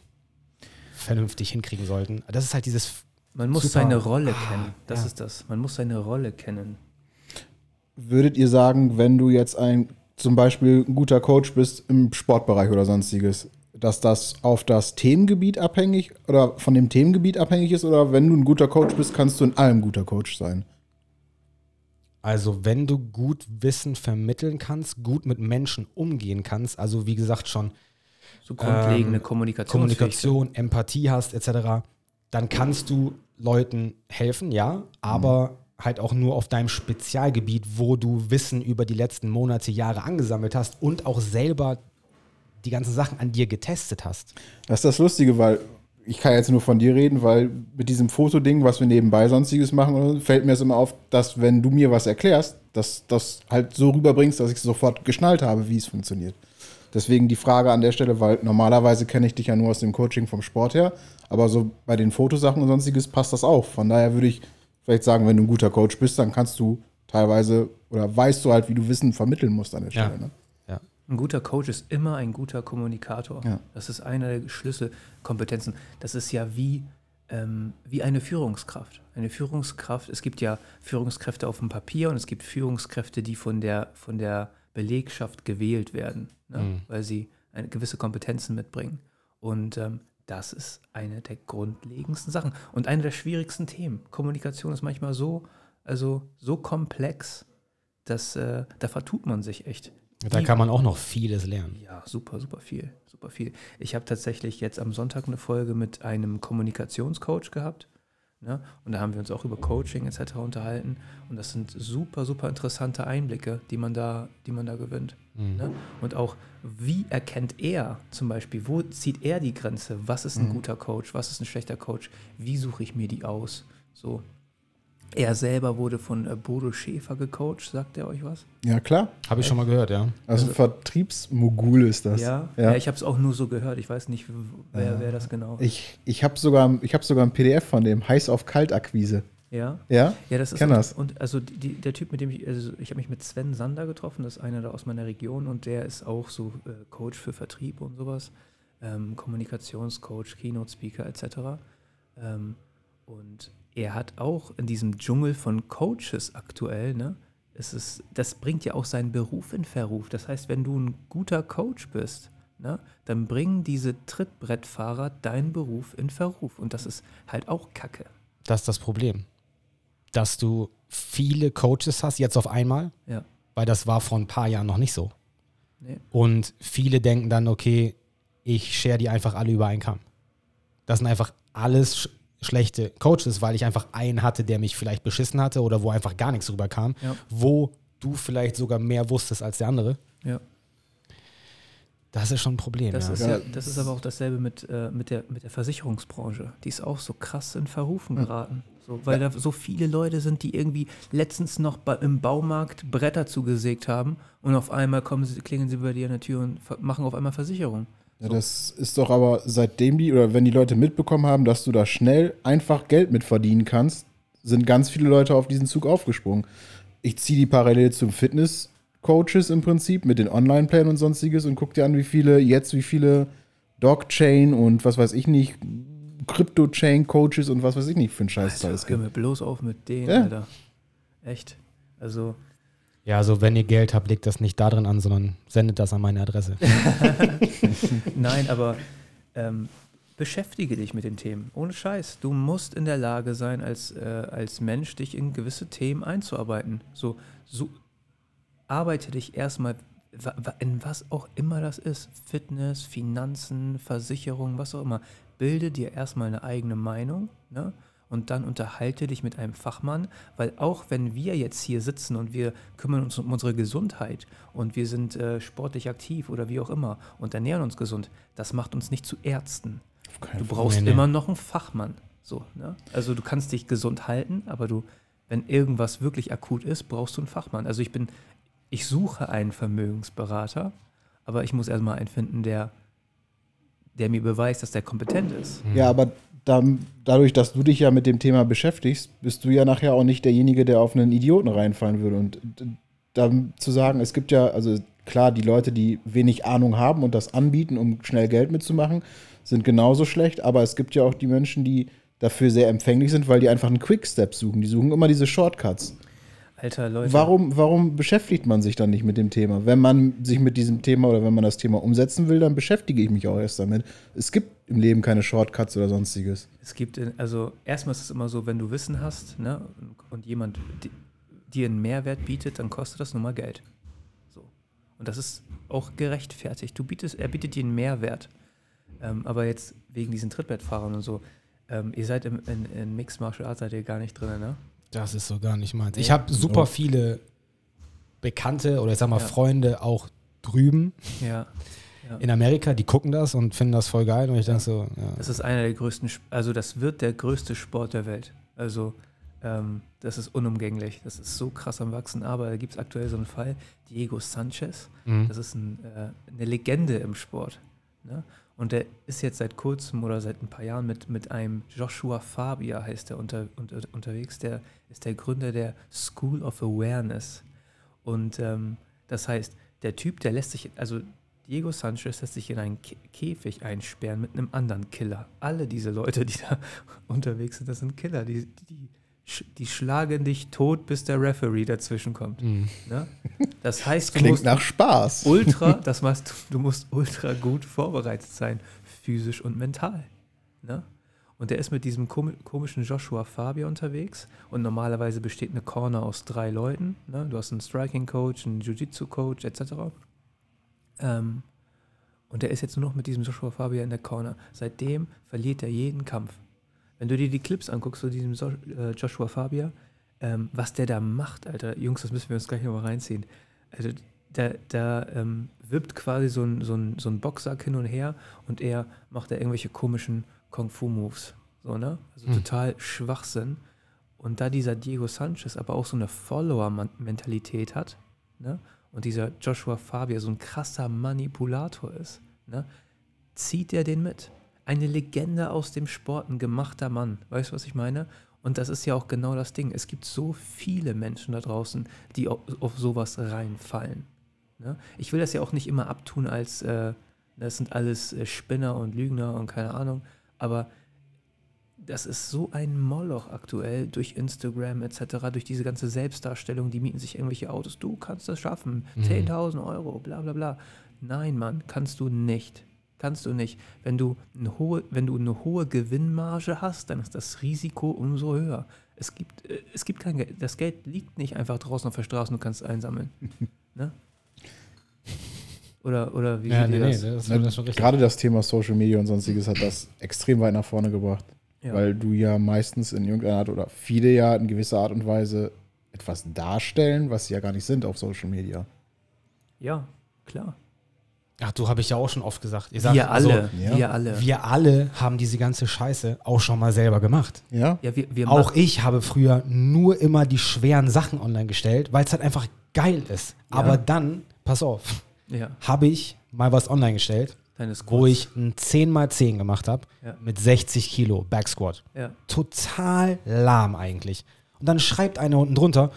vernünftig hinkriegen sollten. Das ist halt dieses Man muss Super. seine Rolle Ah, kennen. Das ja. ist das. Man muss seine Rolle kennen. Würdet ihr sagen, wenn du jetzt ein zum Beispiel ein guter Coach bist im Sportbereich oder sonstiges, dass das auf das Themengebiet abhängig oder von dem Themengebiet abhängig ist? Oder wenn du ein guter Coach bist, kannst du in allem guter Coach sein? Also, wenn du gut Wissen vermitteln kannst, gut mit Menschen umgehen kannst, also wie gesagt schon So grundlegende Ähm, Kommunikation. Kommunikation, Empathie hast, etc., dann kannst du Leuten helfen, ja, aber halt auch nur auf deinem Spezialgebiet, wo du Wissen über die letzten Monate, Jahre angesammelt hast und auch selber die ganzen Sachen an dir getestet hast. Das ist das Lustige, weil ich kann jetzt nur von dir reden, weil mit diesem Fotoding, was wir nebenbei sonstiges machen, fällt mir es immer auf, dass wenn du mir was erklärst, dass das halt so rüberbringst, dass ich sofort geschnallt habe, wie es funktioniert. Deswegen die Frage an der Stelle, weil normalerweise kenne ich dich ja nur aus dem Coaching vom Sport her, aber so bei den Fotosachen und sonstiges passt das auch. Von daher würde ich vielleicht sagen, wenn du ein guter Coach bist, dann kannst du teilweise oder weißt du halt, wie du Wissen vermitteln musst an der Ja. Stelle. Ne? Ein guter Coach ist immer ein guter Kommunikator. Ja. Das ist eine der Schlüsselkompetenzen. Das ist ja wie, ähm, wie eine Führungskraft. Eine Führungskraft, es gibt ja Führungskräfte auf dem Papier und es gibt Führungskräfte, die von der, von der Belegschaft gewählt werden, ne? Mhm. weil sie eine, gewisse Kompetenzen mitbringen. Und ähm, das ist eine der grundlegendsten Sachen und eine der schwierigsten Themen. Kommunikation ist manchmal so, also so komplex, dass äh, da vertut man sich echt. Da kann man auch noch vieles lernen. ja, super, super viel, super viel. Ich habe tatsächlich jetzt am Sonntag eine Folge mit einem Kommunikationscoach gehabt. Ne? Und da haben wir uns auch über Coaching etc. unterhalten. Und das sind super, super interessante Einblicke, die man da, die man da gewinnt. Mhm. Ne? Und auch, wie erkennt er zum Beispiel, wo zieht er die Grenze? Was ist ein guter Coach? Was ist ein schlechter Coach? Wie suche ich mir die aus? So. Er selber wurde von äh, Bodo Schäfer gecoacht, sagt er euch was? Ja, klar. Habe ich schon mal gehört, ja. Also Vertriebsmogul ist das. Ja, ja. ja. ich habe es auch nur so gehört. Ich weiß nicht, wer, wer das genau ist. Ich, ich habe sogar, ich hab sogar ein PDF von dem, Heiß auf Kaltakquise. Ja, Ja? ja, das ist kenn und, das. und also die, der Typ, mit dem ich, also ich habe mich mit Sven Sander getroffen, das ist einer da aus meiner Region und der ist auch so äh, Coach für Vertrieb und sowas, ähm, Kommunikationscoach, Keynote Speaker etc. Ähm, und er hat auch in diesem Dschungel von Coaches aktuell, ne, es ist, das bringt ja auch seinen Beruf in Verruf. Das heißt, wenn du ein guter Coach bist, ne, dann bringen diese Trittbrettfahrer deinen Beruf in Verruf und das ist halt auch Kacke. Das ist das Problem. Dass du viele Coaches hast, jetzt auf einmal, Ja. weil das war vor ein paar Jahren noch nicht so. Nee. Und viele denken dann, okay, ich share die einfach alle über einen Kamm. Das sind einfach alles schlechte Coaches, weil ich einfach einen hatte, der mich vielleicht beschissen hatte oder wo einfach gar nichts rüberkam, Ja. wo du vielleicht sogar mehr wusstest als der andere. Ja. Das ist schon ein Problem, Das, ja. ist Ja. ja, das ist aber auch dasselbe mit, äh, mit, der, mit der Versicherungsbranche. Die ist auch so krass in Verrufen geraten. So, weil da so viele Leute sind, die irgendwie letztens noch im Baumarkt Bretter zugesägt haben und auf einmal kommen sie, klingeln sie bei dir an der Tür und machen auf einmal Versicherung. Ja, das ist doch aber seitdem die, oder wenn die Leute mitbekommen haben, dass du da schnell einfach Geld mit verdienen kannst, sind ganz viele Leute auf diesen Zug aufgesprungen. Ich ziehe die parallel zum Fitness-Coaches im Prinzip mit den Online-Plänen und sonstiges und guck dir an, wie viele, jetzt wie viele Dog-Chain und was weiß ich nicht, Crypto-Chain-Coaches und was weiß ich nicht für einen Scheiß da es Hör mir bloß auf mit denen, Ja. Alter. Echt. Also, Ja, also wenn ihr Geld habt, legt das nicht da drin an, sondern sendet das an meine Adresse. Nein, aber ähm, beschäftige dich mit den Themen. Ohne Scheiß. Du musst in der Lage sein, als, äh, als Mensch dich in gewisse Themen einzuarbeiten. So, so arbeite dich erstmal in was auch immer das ist. Fitness, Finanzen, Versicherung, was auch immer. Bilde dir erstmal eine eigene Meinung, ne? Und dann unterhalte dich mit einem Fachmann, weil auch wenn wir jetzt hier sitzen und wir kümmern uns um unsere Gesundheit und wir sind äh, sportlich aktiv oder wie auch immer und ernähren uns gesund, das macht uns nicht zu Ärzten. Du brauchst Nee, nee. immer noch einen Fachmann. So, ne? Also du kannst dich gesund halten, aber du, wenn irgendwas wirklich akut ist, brauchst du einen Fachmann. Also ich bin, ich suche einen Vermögensberater, aber ich muss erstmal einen finden, der, der mir beweist, dass der kompetent ist. Ja, aber dann, dadurch, dass du dich ja mit dem Thema beschäftigst, bist du ja nachher auch nicht derjenige, der auf einen Idioten reinfallen würde. Und dann zu sagen, es gibt ja, also klar, die Leute, die wenig Ahnung haben und das anbieten, um schnell Geld mitzumachen, sind genauso schlecht. Aber es gibt ja auch die Menschen, die dafür sehr empfänglich sind, weil die einfach einen Quickstep suchen. Die suchen immer diese Shortcuts. Alter Leute. Warum, warum beschäftigt man sich dann nicht mit dem Thema? Wenn man sich mit diesem Thema oder wenn man das Thema umsetzen will, dann beschäftige ich mich auch erst damit. Es gibt im Leben keine Shortcuts oder sonstiges. Es gibt, also erstmal ist es immer so, wenn du Wissen hast ne, und, jemand di- dir einen Mehrwert bietet, dann kostet das nun mal Geld. So. Und das ist auch gerechtfertigt. Du bietest, er bietet dir einen Mehrwert. Ähm, aber jetzt wegen diesen Trittbettfahrern und so, ähm, ihr seid im, in, in Mixed Martial Arts seid ihr gar nicht drin, ne? Das ist so gar nicht meins. Ich habe super No. viele Bekannte oder ich sag mal Ja. Freunde auch drüben Ja. In Amerika, die gucken das und finden das voll geil und ich denke so, ja. Das ist einer der größten, also das wird der größte Sport der Welt. Also ähm, das ist unumgänglich. Das ist so krass am Wachsen. Aber da gibt es aktuell so einen Fall, Diego Sanchez. Mhm. Das ist ein, äh, eine Legende im Sport. Ne? Und der ist jetzt seit kurzem oder seit ein paar Jahren mit, mit einem Joshua Fabia, heißt der, unter, unter, unterwegs. Der ist der Gründer der School of Awareness. Und ähm, das heißt, der Typ, der lässt sich, also Diego Sanchez lässt sich in einen Kä- Käfig einsperren mit einem anderen Killer. Alle diese Leute, die da unterwegs sind, das sind Killer. Die, die, die schlagen dich tot, bis der Referee dazwischen kommt. Mhm. Ne? Das heißt, du Klingt musst nach Spaß. ultra, das machst du, du musst ultra gut vorbereitet sein, physisch und mental. Ne? Und der ist mit diesem komi- komischen Joshua Fabia unterwegs und normalerweise besteht eine Corner aus drei Leuten. Ne? Du hast einen Striking Coach, einen Jiu-Jitsu Coach etc. Ähm, und der ist jetzt nur noch mit diesem Joshua Fabia in der Corner. Seitdem verliert er jeden Kampf. Wenn du dir die Clips anguckst zu diesem so äh, Joshua Fabia, ähm, was der da macht, Alter, Jungs, das müssen wir uns gleich noch mal reinziehen. Also da, da ähm, wippt quasi so ein, so, ein, so ein Boxsack hin und her und er macht da irgendwelche komischen Kung-Fu-Moves. So, ne? Also Hm. total Schwachsinn. Und da dieser Diego Sanchez aber auch so eine Follower-Mentalität hat, ne? Und dieser Joshua Fabia so ein krasser Manipulator ist, ne? Zieht er den mit. Eine Legende aus dem Sport, ein gemachter Mann. Weißt du, was ich meine? Und das ist ja auch genau das Ding. Es gibt so viele Menschen da draußen, die auf, auf sowas reinfallen. Ne? Ich will das ja auch nicht immer abtun als, äh, das sind alles äh, Spinner und Lügner und keine Ahnung. Aber das ist so ein Moloch aktuell durch Instagram etc., durch diese ganze Selbstdarstellung, die mieten sich irgendwelche Autos. Du kannst das schaffen. Mhm. 10.000 Euro, bla bla bla. Nein, Mann, kannst du nicht. Kannst du nicht. Wenn du, eine hohe, wenn du eine hohe Gewinnmarge hast, dann ist das Risiko umso höher. Es gibt, äh, es gibt kein Geld. Das Geld liegt nicht einfach draußen auf der Straße und du kannst es einsammeln. ne? Oder, oder wie Ja, seht nee, ihr nee, das? das, das. Gerade das Thema Social Media und sonstiges hat das extrem weit nach vorne gebracht. Ja. Weil du ja meistens in irgendeiner Art oder viele ja in gewisser Art und Weise etwas darstellen, was sie ja gar nicht sind auf Social Media. Ja, klar. Ach, du habe ich ja auch schon oft gesagt. Ich sag, Wir also, alle, ja. wir alle. wir alle haben diese ganze Scheiße auch schon mal selber gemacht. Ja? ja, wir, wir Auch machen- ich habe früher nur immer die schweren Sachen online gestellt, weil es halt einfach geil ist. Aber dann, pass auf, ja, habe ich mal was online gestellt, wo ich ein 10x10 gemacht habe Ja. mit 60 Kilo Backsquat. Ja. Total lahm eigentlich. Und dann schreibt einer unten drunter,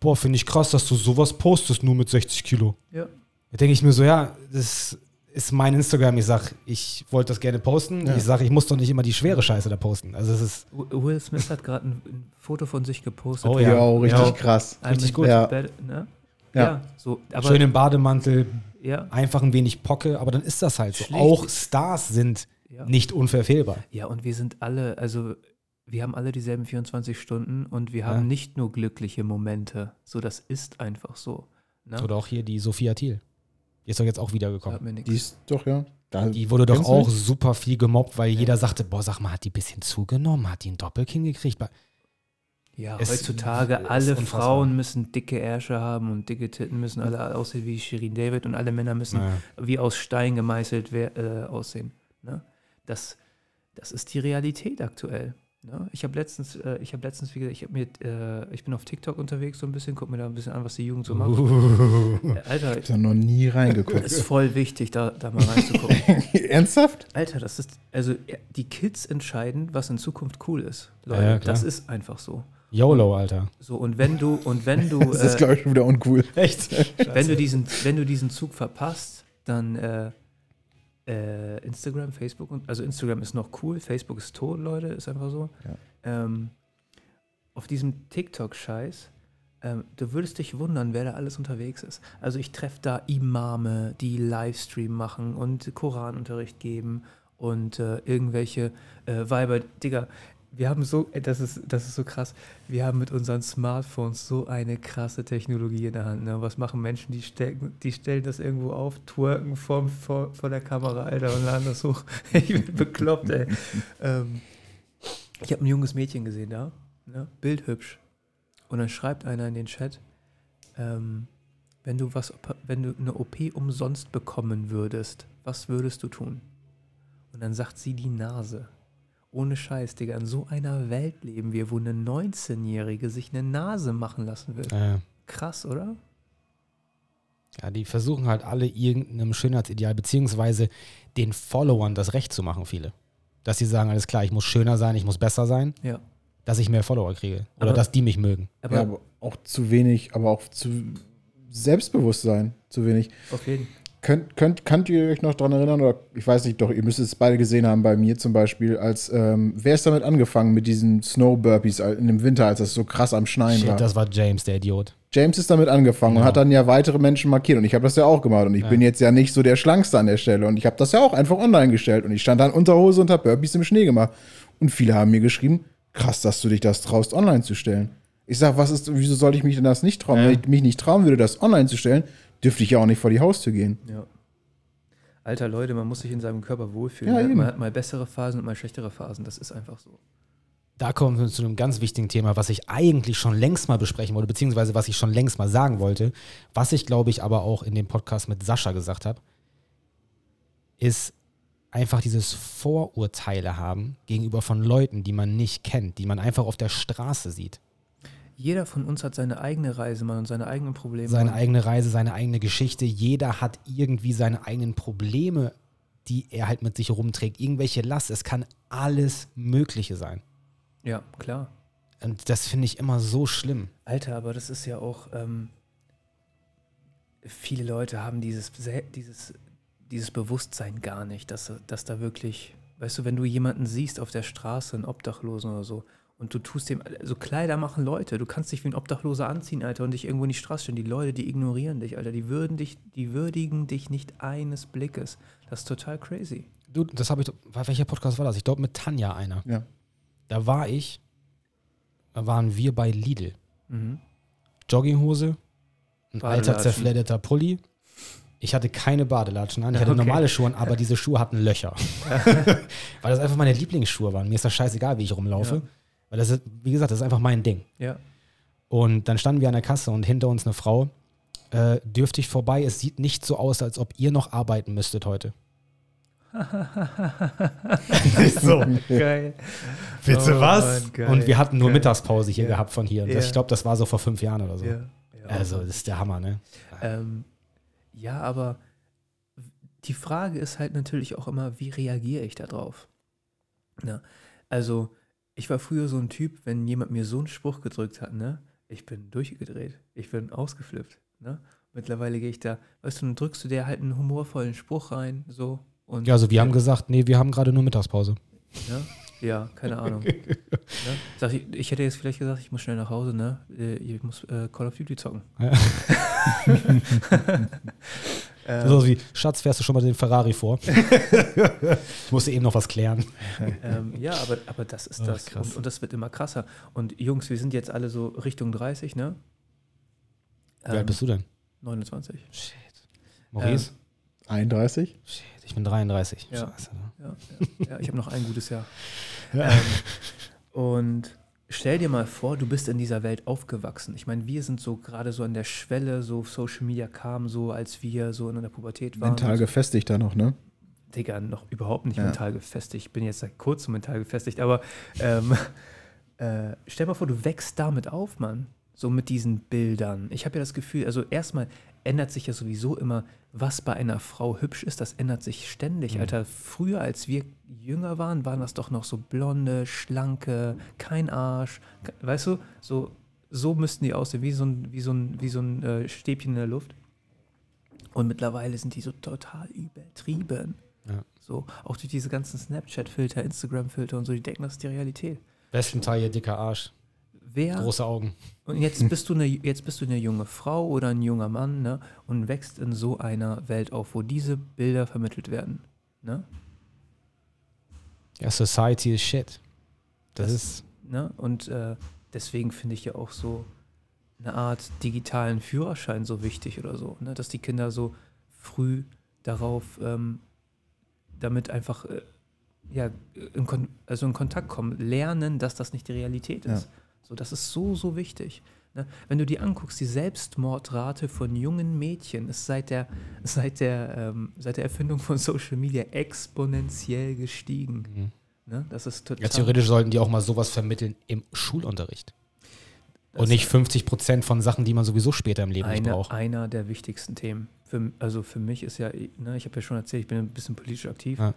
boah, finde ich krass, dass du sowas postest, nur mit 60 Kilo. Ja. Da denke ich mir so, ja, das ist mein Instagram. Ich sag, ich wollte das gerne posten. Ja. Ich sage, ich muss doch nicht immer die schwere Scheiße da posten. Also es ist Will Smith hat gerade ein, Foto von sich gepostet. Oh Ja, richtig Ja. krass. Richtig in gut. Ja. ne? Ja. ja. so. Aber, schön im Bademantel, ja, einfach ein wenig Pocke, aber dann ist das halt so. Schlicht. Auch Stars sind ja. nicht unverfehlbar. ja, und wir sind alle, also wir haben alle dieselben 24 Stunden und wir haben Ja. nicht nur glückliche Momente. So, das ist einfach so. Ne? Oder auch hier die Sophia Thiel. Die ist doch jetzt auch Hat wiedergekommen. Die ist doch, ja. Da, Die wurde doch auch die? super viel gemobbt, weil jeder sagte, boah, sag mal, hat die ein bisschen zugenommen? Hat die ein Doppelkinn gekriegt? Ja, Es heutzutage alle. Frauen müssen dicke Ärsche haben und dicke Titten müssen alle aussehen wie Shirin David und alle Männer müssen Naja. wie aus Stein gemeißelt äh, aussehen. Ne? Das, das ist die Realität aktuell. Ne? Ich habe letztens, äh, ich habe letztens, wie gesagt, ich habe mir, äh, ich bin auf TikTok unterwegs so ein bisschen, guck mir da ein bisschen an, was die Jugend so macht. Äh, Alter, ist ja noch nie reingeguckt. ist voll wichtig, da, da mal reinzugucken. Ernsthaft? Alter, das ist, also die Kids entscheiden, was in Zukunft cool ist. Leute, Ja, ja, das ist einfach so. YOLO, Alter. So, und wenn du, und wenn du, Das ist, äh, glaube ich, schon wieder uncool. Echt? wenn du diesen, wenn du diesen Zug verpasst, dann äh, äh, Instagram, Facebook und also Instagram ist noch cool, Facebook ist tot, Leute, ist einfach so. Ähm, auf diesem TikTok-Scheiß, ähm, du würdest dich wundern, wer da alles unterwegs ist. Also ich treffe da Imame, die Livestream machen und Koranunterricht geben und äh, irgendwelche äh, Weiber, Digga, wir haben so, äh, das ist, das ist so krass, wir haben mit unseren Smartphones so eine krasse Technologie in der Hand. Ne? Was machen Menschen, die, stecken, die stellen das irgendwo auf, twerken vor, vor, vor der Kamera, Alter, und laden das hoch. ich bin bekloppt, ey. ähm, ich habe ein junges Mädchen gesehen da, ne? bildhübsch. Und dann schreibt einer in den Chat, ähm, wenn du was, wenn du eine OP umsonst bekommen würdest, was würdest du tun? Und dann sagt sie die Nase. Ohne Scheiß, Digga, in so einer Welt leben wir, wo eine 19-Jährige sich eine Nase machen lassen will. Äh, Krass, oder? ja, die versuchen halt alle irgendeinem Schönheitsideal, beziehungsweise den Followern das Recht zu machen, viele. Dass sie sagen, alles klar, ich muss schöner sein, ich muss besser sein, Ja. dass ich mehr Follower kriege. Oder Aber- dass die mich mögen. Aber ja, aber auch zu wenig, aber auch zu Selbstbewusstsein, zu wenig. auf jeden Könnt, könnt, könnt ihr euch noch daran erinnern, oder ich weiß nicht, doch, ihr müsst es beide gesehen haben bei mir zum Beispiel, als, ähm, wer ist damit angefangen mit diesen Snow Burpees in dem Winter, als das so krass am Schneien war? Shit, das war James, der Idiot. James ist damit angefangen und Genau. hat dann ja weitere Menschen markiert und ich habe das ja auch gemacht und ich Ja. bin jetzt ja nicht so der Schlankste an der Stelle und ich habe das ja auch einfach online gestellt und ich stand dann unter Hose und habe Burpees im Schnee gemacht und viele haben mir geschrieben, krass, dass du dich das traust, online zu stellen. Ich sag, was ist, wieso sollte ich mich denn das nicht trauen? Ja. Wenn ich mich nicht trauen würde, das online zu stellen, dürfte ich ja auch nicht vor die Haustür gehen. Ja. Alter Leute, man muss sich in seinem Körper wohlfühlen. Ja, ne? man hat mal bessere Phasen und mal schlechtere Phasen. Das ist einfach so. Da kommen wir zu einem ganz wichtigen Thema, was ich eigentlich schon längst mal besprechen wollte, beziehungsweise was ich schon längst mal sagen wollte, was ich glaube ich aber auch in dem Podcast mit Sascha gesagt habe, ist einfach dieses Vorurteile haben gegenüber von Leuten, die man nicht kennt, die man einfach auf der Straße sieht. Jeder von uns hat seine eigene Reise, Mann, und seine eigenen Probleme. Seine eigene Reise, seine eigene Geschichte. Jeder hat irgendwie seine eigenen Probleme, die er halt mit sich rumträgt. Irgendwelche Last. Es kann alles Mögliche sein. Ja, klar. Und das finde ich immer so schlimm. Alter, aber das ist ja auch, ähm, viele Leute haben dieses, dieses, dieses Bewusstsein gar nicht, dass, dass da wirklich, weißt du, wenn du jemanden siehst auf der Straße, einen Obdachlosen oder so, und du tust dem, so Kleider machen Leute, du kannst dich wie ein Obdachloser anziehen, Alter, und dich irgendwo in die Straße stellen. Die Leute, die ignorieren dich, Alter, die würden dich, die würdigen dich nicht eines Blickes. Das ist total crazy. Du, das habe ich, welcher Podcast war das? Ich glaube mit Tanja einer. Ja. Da war ich, da waren wir bei Lidl. Mhm. Jogginghose, ein alter zerfledderter Pulli. Ich hatte keine Badelatschen an, ich hatte Okay. normale Schuhe an, aber diese Schuhe hatten Löcher. Weil das einfach meine Lieblingsschuhe waren. Mir ist das scheißegal, wie ich rumlaufe. Ja. Weil das ist, wie gesagt, das ist einfach mein Ding. Ja. Und dann standen wir an der Kasse und hinter uns eine Frau, äh, dürftig vorbei. Es sieht nicht so aus, als ob ihr noch arbeiten müsstet heute. so. Geil. Bitte Oh was? Geil, und wir hatten nur geil. Mittagspause hier Ja. gehabt von hier. Ja. das, ich glaube, das war so vor fünf Jahren oder so. Ja, ja. Also, das ist der Hammer, ne? Ähm, ja, aber die Frage ist halt natürlich auch immer, wie reagiere ich darauf? Na, also, ich war früher so ein Typ, wenn jemand mir so einen Spruch gedrückt hat, ne, ich bin durchgedreht, ich bin ausgeflippt, ne? Mittlerweile gehe ich da, weißt du, dann drückst du dir halt einen humorvollen Spruch rein, so. Und, Ja, also wir haben gesagt, nee, wir haben gerade nur Mittagspause. Ne? Ja, keine Ahnung. ne? Sag ich, ich hätte jetzt vielleicht gesagt, ich muss schnell nach Hause, ne? Äh, Ich muss äh, Call of Duty zocken. Ja. ähm, So wie, Schatz, fährst du schon mal den Ferrari vor? ich musste eben noch was klären. ähm, ja, aber, aber das ist Ach, das. Und, und das wird immer krasser. Und Jungs, wir sind jetzt alle so Richtung 30, ne? Wie alt bist du denn? 29. Shit. Maurice? 31? Shit, ich bin 33. Ja. Scheiße, ne? Ja, ja, ja ich habe noch ein gutes Jahr. Ja. Ähm, und stell dir mal vor, du bist in dieser Welt aufgewachsen. Ich meine, wir sind so gerade so an der Schwelle, so Social Media kam so, als wir so in der Pubertät waren. Mental gefestigt da noch, ne? Digga, noch überhaupt nicht Ja. mental gefestigt. Ich bin jetzt seit kurzem mental gefestigt, aber ähm, äh, stell mal vor, du wächst damit auf, Mann. So mit diesen Bildern. Ich habe ja das Gefühl, also erstmal ändert sich ja sowieso immer, was bei einer Frau hübsch ist, das ändert sich ständig. Mhm. Alter, früher, als wir jünger waren, waren das doch noch so blonde, schlanke, kein Arsch. Weißt du, so, so müssten die aussehen, wie so ein, wie so ein, wie so ein äh, Stäbchen in der Luft. Und mittlerweile sind die so total übertrieben. Ja. So, auch durch diese ganzen Snapchat-Filter, Instagram-Filter und so, die denken, das ist die Realität. Besten Teil, ihr dicker Arsch. Wer, Große Augen. und jetzt bist du eine, jetzt bist du eine junge Frau oder ein junger Mann, ne, und wächst in so einer Welt auf, wo diese Bilder vermittelt werden, ne, Ja, Society is shit. Das, Das- ist. ne, und äh, deswegen finde ich ja auch so eine Art digitalen Führerschein so wichtig oder so, ne, dass die Kinder so früh darauf ähm, damit einfach äh, ja, in, also in Kontakt kommen, lernen, dass das nicht die Realität ist. So, das ist so, so wichtig. Ne? Wenn du dir anguckst, die Selbstmordrate von jungen Mädchen ist seit der, seit der, ähm, seit der Erfindung von Social Media exponentiell gestiegen. Mhm. Ne? Das ist total. Ja, theoretisch sollten die auch mal sowas vermitteln im Schulunterricht. das Und nicht 50 Prozent von Sachen, die man sowieso später im Leben nicht eine, braucht. einer der wichtigsten Themen. Für, also für mich ist ja, ne, ich habe ja schon erzählt, ich bin ein bisschen politisch aktiv. Ja.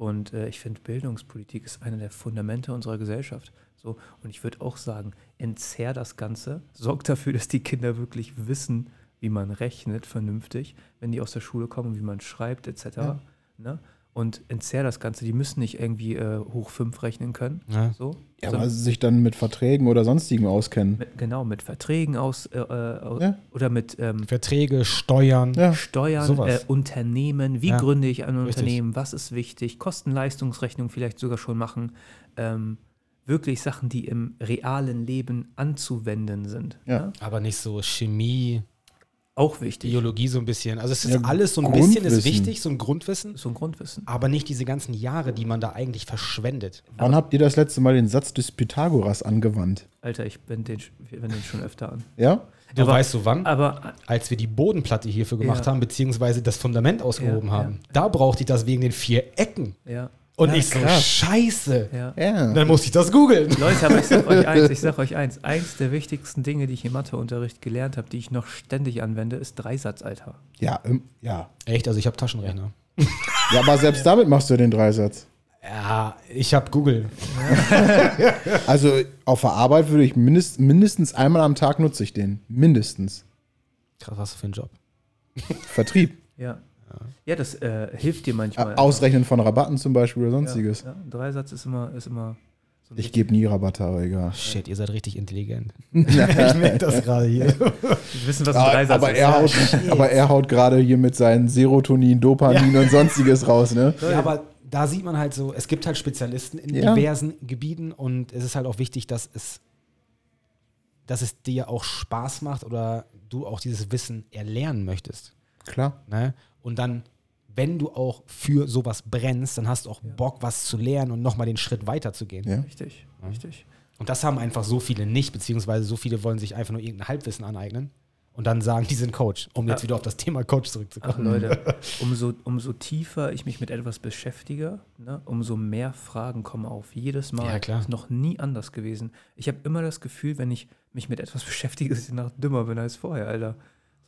Und äh, ich finde, Bildungspolitik ist einer der Fundamente unserer Gesellschaft. So, und ich würde auch sagen, entzerr das Ganze, sorg dafür, dass die Kinder wirklich wissen, wie man rechnet vernünftig, wenn die aus der Schule kommen, wie man schreibt, etc. Ja. Ne? Und entzerr das Ganze. Die müssen nicht irgendwie äh, hoch fünf rechnen können. Ja. So, Ja, aber sich dann mit Verträgen oder sonstigen auskennen. mit, genau, mit Verträgen aus, äh, äh, Ja. oder mit ähm, Verträge, Steuern. Ja. Steuern, äh, Unternehmen, wie Ja, gründe ich ein richtig. Unternehmen, was ist wichtig, Kosten-Leistungsrechnung vielleicht sogar schon machen. Ähm, wirklich Sachen, die im realen Leben anzuwenden sind. Ja. Aber nicht so Chemie, Auch wichtig. Biologie so ein bisschen. Also es ist Ja, alles so ein bisschen ist wichtig, so ein Grundwissen, So ein Grundwissen. aber nicht diese ganzen Jahre, die man da eigentlich verschwendet. Wann habt ihr das letzte Mal den Satz des Pythagoras angewandt? Alter, ich wende den, wenden den schon öfter an. Ja? Du Aber- weißt du wann? Aber Als wir die Bodenplatte hierfür gemacht Ja. haben, beziehungsweise das Fundament ausgehoben Ja, haben. Da brauchte ich das wegen den vier Ecken. ja, Und Ja, ich so, krass. scheiße. ja. Ja. Dann musste ich das googeln. Leute, aber ich sag euch eins, ich sag euch eins. Eins der wichtigsten Dinge, die ich im Matheunterricht gelernt habe, die ich noch ständig anwende, ist Dreisatz, Alter. Ja, ähm, ja. Echt, also ich habe Taschenrechner. Ja, aber selbst damit machst du den Dreisatz. Ja, ich habe Google. Also auf der Arbeit würde ich mindest, mindestens einmal am Tag nutze ich den. Mindestens. Krass, was für ein Job. Vertrieb. Ja. Ja, das äh, hilft dir manchmal. Ausrechnen von Rabatten zum Beispiel oder sonstiges. Ja, ja. Dreisatz ist immer, ist immer Ich gebe nie Rabatte, aber egal. Shit, ihr seid richtig intelligent. ich merke das gerade hier. Wir wissen, was ein Dreisatz aber, ist. er haut, aber er haut gerade hier mit seinen Serotonin, Dopamin und sonstiges raus, ne? Ja, aber da sieht man halt so, es gibt halt Spezialisten in Ja. diversen Gebieten und es ist halt auch wichtig, dass es, dass es dir auch Spaß macht oder du auch dieses Wissen erlernen möchtest. Klar. Ne? Und dann, wenn du auch für sowas brennst, dann hast du auch Bock, was zu lernen und nochmal den Schritt weiter zu gehen. Ja. Richtig, richtig. Und das haben einfach so viele nicht, beziehungsweise so viele wollen sich einfach nur irgendein Halbwissen aneignen. und dann sagen, die sind Coach, um jetzt wieder auf das Thema Coach Ach zurückzukommen. Leute, umso, umso tiefer ich mich mit etwas beschäftige, ne, umso mehr Fragen kommen auf. Jedes Mal. Ja, klar. Ist noch nie anders gewesen. Ich habe immer das Gefühl, wenn ich mich mit etwas beschäftige, dass ich noch dümmer bin als vorher, Alter.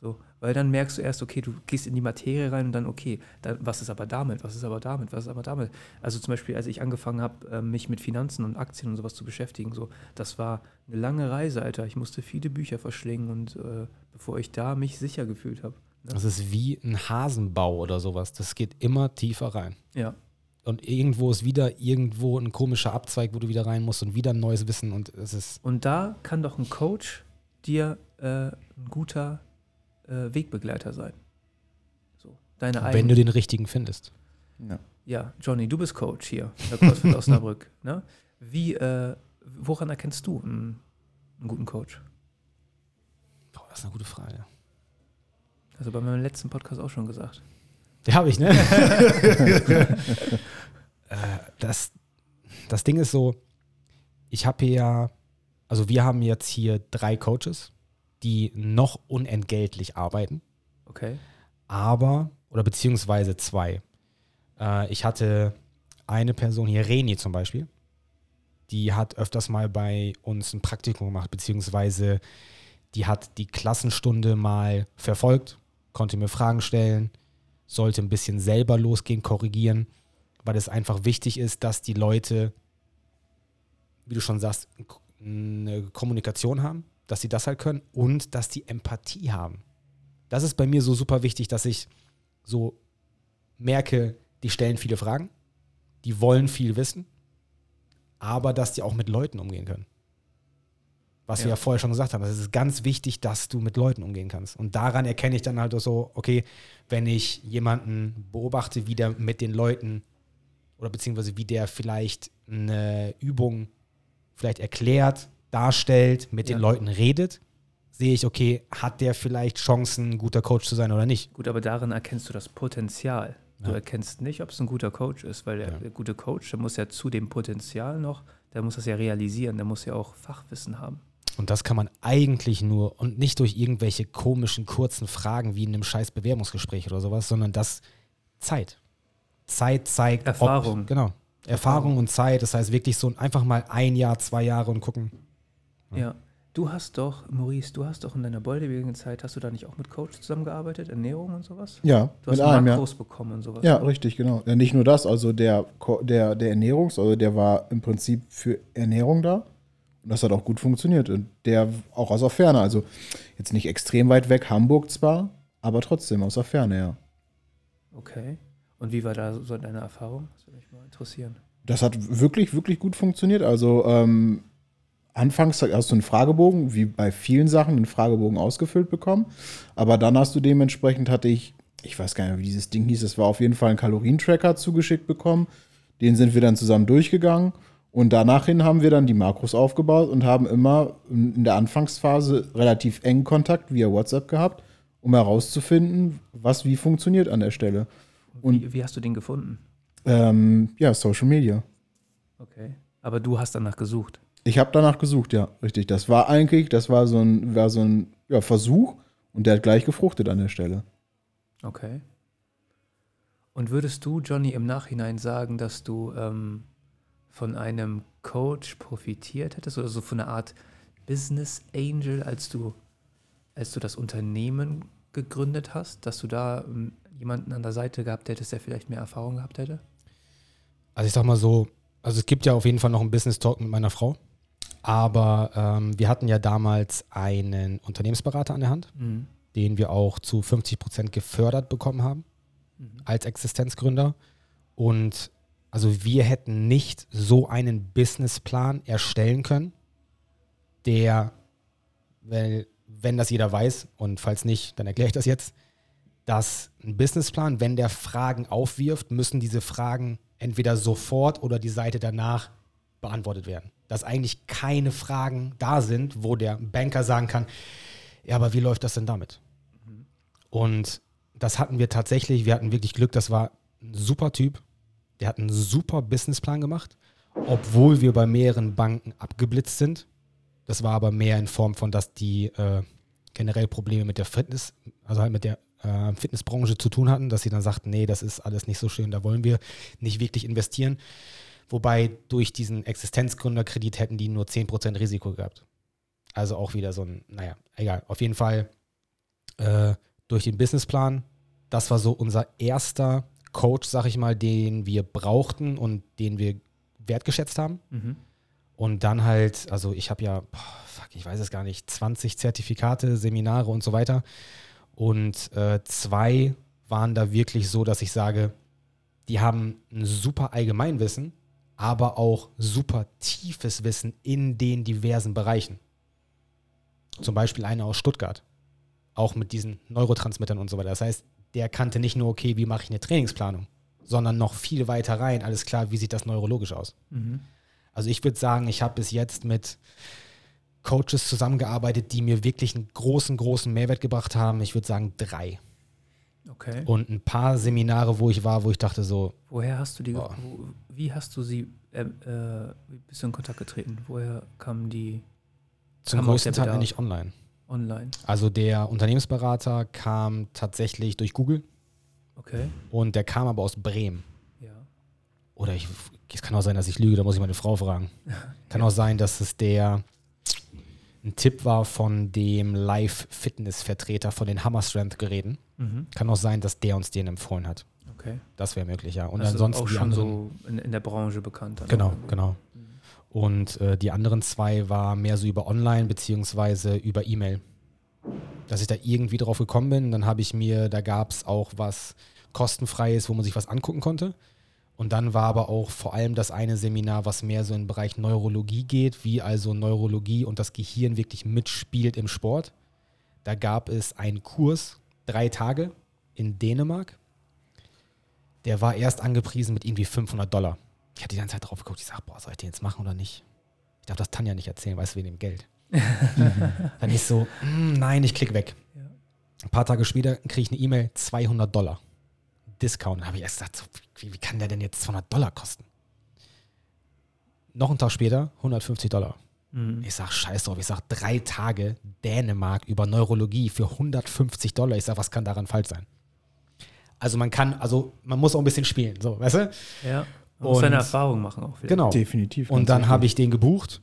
So, weil dann merkst du erst, okay, du gehst in die Materie rein und dann, okay, da, was ist aber damit, was ist aber damit, was ist aber damit. Also zum Beispiel, als ich angefangen habe, äh, mich mit Finanzen und Aktien und sowas zu beschäftigen, so, das war eine lange Reise, Alter. Ich musste viele Bücher verschlingen und äh, bevor ich da mich sicher gefühlt habe. Das ist wie ein Hasenbau oder sowas. Das geht immer tiefer rein. Ja. Und irgendwo ist wieder irgendwo ein komischer Abzweig, wo du wieder rein musst und wieder ein neues Wissen und es ist. Und da kann doch ein Coach dir äh, ein guter äh, Wegbegleiter sein. So, deine Wenn eigene. du den richtigen findest. Ja. ja, Johnny, du bist Coach hier, der CrossFit Osnabrück. Ne? Wie, äh, woran erkennst du einen, einen guten Coach? Boah, das ist eine gute Frage. Also bei meinem letzten Podcast auch schon gesagt. Ja, habe ich, ne? äh, das, das Ding ist so, ich habe hier ja, also wir haben jetzt hier drei Coaches, die noch unentgeltlich arbeiten, Okay. aber, oder beziehungsweise zwei. Äh, ich hatte eine Person hier, Reni zum Beispiel, die hat öfters mal bei uns ein Praktikum gemacht, beziehungsweise die hat die Klassenstunde mal verfolgt, konnte mir Fragen stellen, sollte ein bisschen selber losgehen, korrigieren, weil es einfach wichtig ist, dass die Leute, wie du schon sagst, eine Kommunikation haben, dass sie das halt können und dass die Empathie haben. Das ist bei mir so super wichtig, dass ich so merke, die stellen viele Fragen, die wollen viel wissen, aber dass die auch mit Leuten umgehen können. Was wir Ja. ja vorher schon gesagt haben, es ist ganz wichtig, dass du mit Leuten umgehen kannst. Und daran erkenne ich dann halt auch so, okay, wenn ich jemanden beobachte, wie der mit den Leuten oder beziehungsweise wie der vielleicht eine Übung vielleicht erklärt, darstellt, mit Ja. den Leuten redet, sehe ich, okay, hat der vielleicht Chancen, ein guter Coach zu sein oder nicht. Gut, aber darin erkennst du das Potenzial. Du Ja. erkennst nicht, ob es ein guter Coach ist, weil der, Ja. der gute Coach, der muss ja zu dem Potenzial noch, der muss das ja realisieren, der muss ja auch Fachwissen haben. Und das kann man eigentlich nur und nicht durch irgendwelche komischen, kurzen Fragen wie in einem scheiß Bewerbungsgespräch oder sowas, sondern das Zeit. Zeit zeigt. Erfahrung. Ob, genau. Erfahrung und Zeit. Das heißt wirklich so einfach mal ein Jahr, zwei Jahre und gucken. Ja. Ja. Du hast doch, Maurice, du hast doch in deiner Bodybuilding-Zeit, hast du da nicht auch mit Coach zusammengearbeitet, Ernährung und sowas? Ja, Du hast mit ja. Makros bekommen und sowas. Ja, ne? richtig, genau. Ja, nicht nur das, also der, der, der Ernährungs-, also der war im Prinzip für Ernährung da. Und das hat auch gut funktioniert. Und der auch aus der Ferne, also jetzt nicht extrem weit weg, Hamburg zwar, aber trotzdem aus der Ferne, ja. Okay. Und wie war da so deine Erfahrung? Das würde mich mal interessieren. Das hat wirklich, wirklich gut funktioniert. Also ähm, anfangs hast du einen Fragebogen, wie bei vielen Sachen, einen Fragebogen ausgefüllt bekommen. Aber dann hast du dementsprechend, hatte ich, ich weiß gar nicht wie dieses Ding hieß, das war auf jeden Fall ein Kalorientracker zugeschickt bekommen. Den sind wir dann zusammen durchgegangen. Und danach hin haben wir dann die Makros aufgebaut und haben immer in der Anfangsphase relativ engen Kontakt via WhatsApp gehabt, um herauszufinden, was wie funktioniert an der Stelle. Und- wie, wie hast du den gefunden? Ähm, ja, Social Media. Okay. Aber du hast danach gesucht. Ich habe danach gesucht, ja, richtig. Das war eigentlich, das war so ein, war so ein ja, Versuch und der hat gleich gefruchtet an der Stelle. Okay. Und würdest du, Johnny, im Nachhinein sagen, dass du ähm, von einem Coach profitiert hättest oder so von einer Art Business Angel, als du, als du das Unternehmen gegründet hast, dass du da ähm, jemanden an der Seite gehabt hättest, der vielleicht mehr Erfahrung gehabt hätte? Also ich sag mal so, also es gibt ja auf jeden Fall noch einen Business Talk mit meiner Frau. Aber ähm, wir hatten ja damals einen Unternehmensberater an der Hand, Mhm. den wir auch zu 50 Prozent gefördert bekommen haben Mhm. als Existenzgründer. Und also wir hätten nicht so einen Businessplan erstellen können, der, weil, wenn das jeder weiß, und falls nicht, dann erkläre ich das jetzt, dass ein Businessplan, wenn der Fragen aufwirft, müssen diese Fragen entweder sofort oder die Seite danach beantwortet werden. Dass eigentlich keine Fragen da sind, wo der Banker sagen kann, ja, aber wie läuft das denn damit? Und das hatten wir tatsächlich, wir hatten wirklich Glück, das war ein super Typ, der hat einen super Businessplan gemacht, obwohl wir bei mehreren Banken abgeblitzt sind. Das war aber mehr in Form von, dass die äh, generell Probleme mit der Fitness, also halt mit der äh, Fitnessbranche zu tun hatten, dass sie dann sagten, nee, das ist alles nicht so schön, da wollen wir nicht wirklich investieren. Wobei durch diesen Existenzgründerkredit hätten die nur 10% Risiko gehabt. Also auch wieder so ein, naja, egal. Auf jeden Fall äh, durch den Businessplan, das war so unser erster Coach, sag ich mal, den wir brauchten und den wir wertgeschätzt haben. Mhm. Und dann halt, also ich habe ja, boah, fuck, ich weiß es gar nicht, 20 Zertifikate, Seminare und so weiter. Und äh, zwei waren da wirklich so, dass ich sage, die haben ein super Allgemeinwissen, aber auch super tiefes Wissen in den diversen Bereichen. Zum Beispiel einer aus Stuttgart, auch mit diesen Neurotransmittern und so weiter. Das heißt, der kannte nicht nur, okay, wie mache ich eine Trainingsplanung, sondern noch viel weiter rein, alles klar, wie sieht das neurologisch aus. Mhm. Also ich würde sagen, ich habe bis jetzt mit Coaches zusammengearbeitet, die mir wirklich einen großen, großen Mehrwert gebracht haben. Ich würde sagen drei. Okay. Und ein paar Seminare, wo ich war, wo ich dachte so, Woher hast du die, Boah. Wie hast du sie, äh, äh, wie bist du in Kontakt getreten? Woher kamen die zum Kam größten Teil eigentlich online. online? Also der Unternehmensberater kam tatsächlich durch Google Okay, und der kam aber aus Bremen. ja. Oder ich, es kann auch sein, dass ich lüge, da muss ich meine Frau fragen. Kann auch sein, dass es der ein Tipp war von dem Live-Fitness-Vertreter von den Hammer Strength-Geräten. Mhm. Kann auch sein, dass der uns den empfohlen hat. Okay. Das wäre möglich, ja. Und also ansonsten auch schon anderen. so in, in der Branche bekannt. dann Genau, auch. genau. Mhm. Und äh, die anderen zwei war mehr so über Online beziehungsweise über E-Mail. Dass ich da irgendwie drauf gekommen bin, dann habe ich mir, da gab es auch was kostenfreies, wo man sich was angucken konnte. Und dann war aber auch vor allem das eine Seminar, was mehr so im Bereich Neurologie geht, wie also Neurologie und das Gehirn wirklich mitspielt im Sport. Da gab es einen Kurs, drei Tage in Dänemark. Der war erst angepriesen mit irgendwie 500 Dollar. Ich hatte die ganze Zeit drauf geguckt, ich sage, boah, soll ich den jetzt machen oder nicht? Ich darf das Tanja nicht erzählen, weißt du, wegen dem Geld. Dann ist so, "Mm, nein, ich klicke weg. Ja. Ein paar Tage später kriege ich eine E-Mail, 200 Dollar. Discount. Dann habe ich erst gesagt, so, wie, wie kann der denn jetzt 200 Dollar kosten? Noch einen Tag später 150 Dollar. Mhm. Ich sag, scheiß drauf, ich sag, drei Tage Dänemark über Neurologie für 150 Dollar. Ich sag, was kann daran falsch sein? Also man kann, also man muss auch ein bisschen spielen, so, weißt du? Ja. Man muss seine Und- Erfahrung machen auch wieder. Genau. Definitiv. Und dann habe ich den gebucht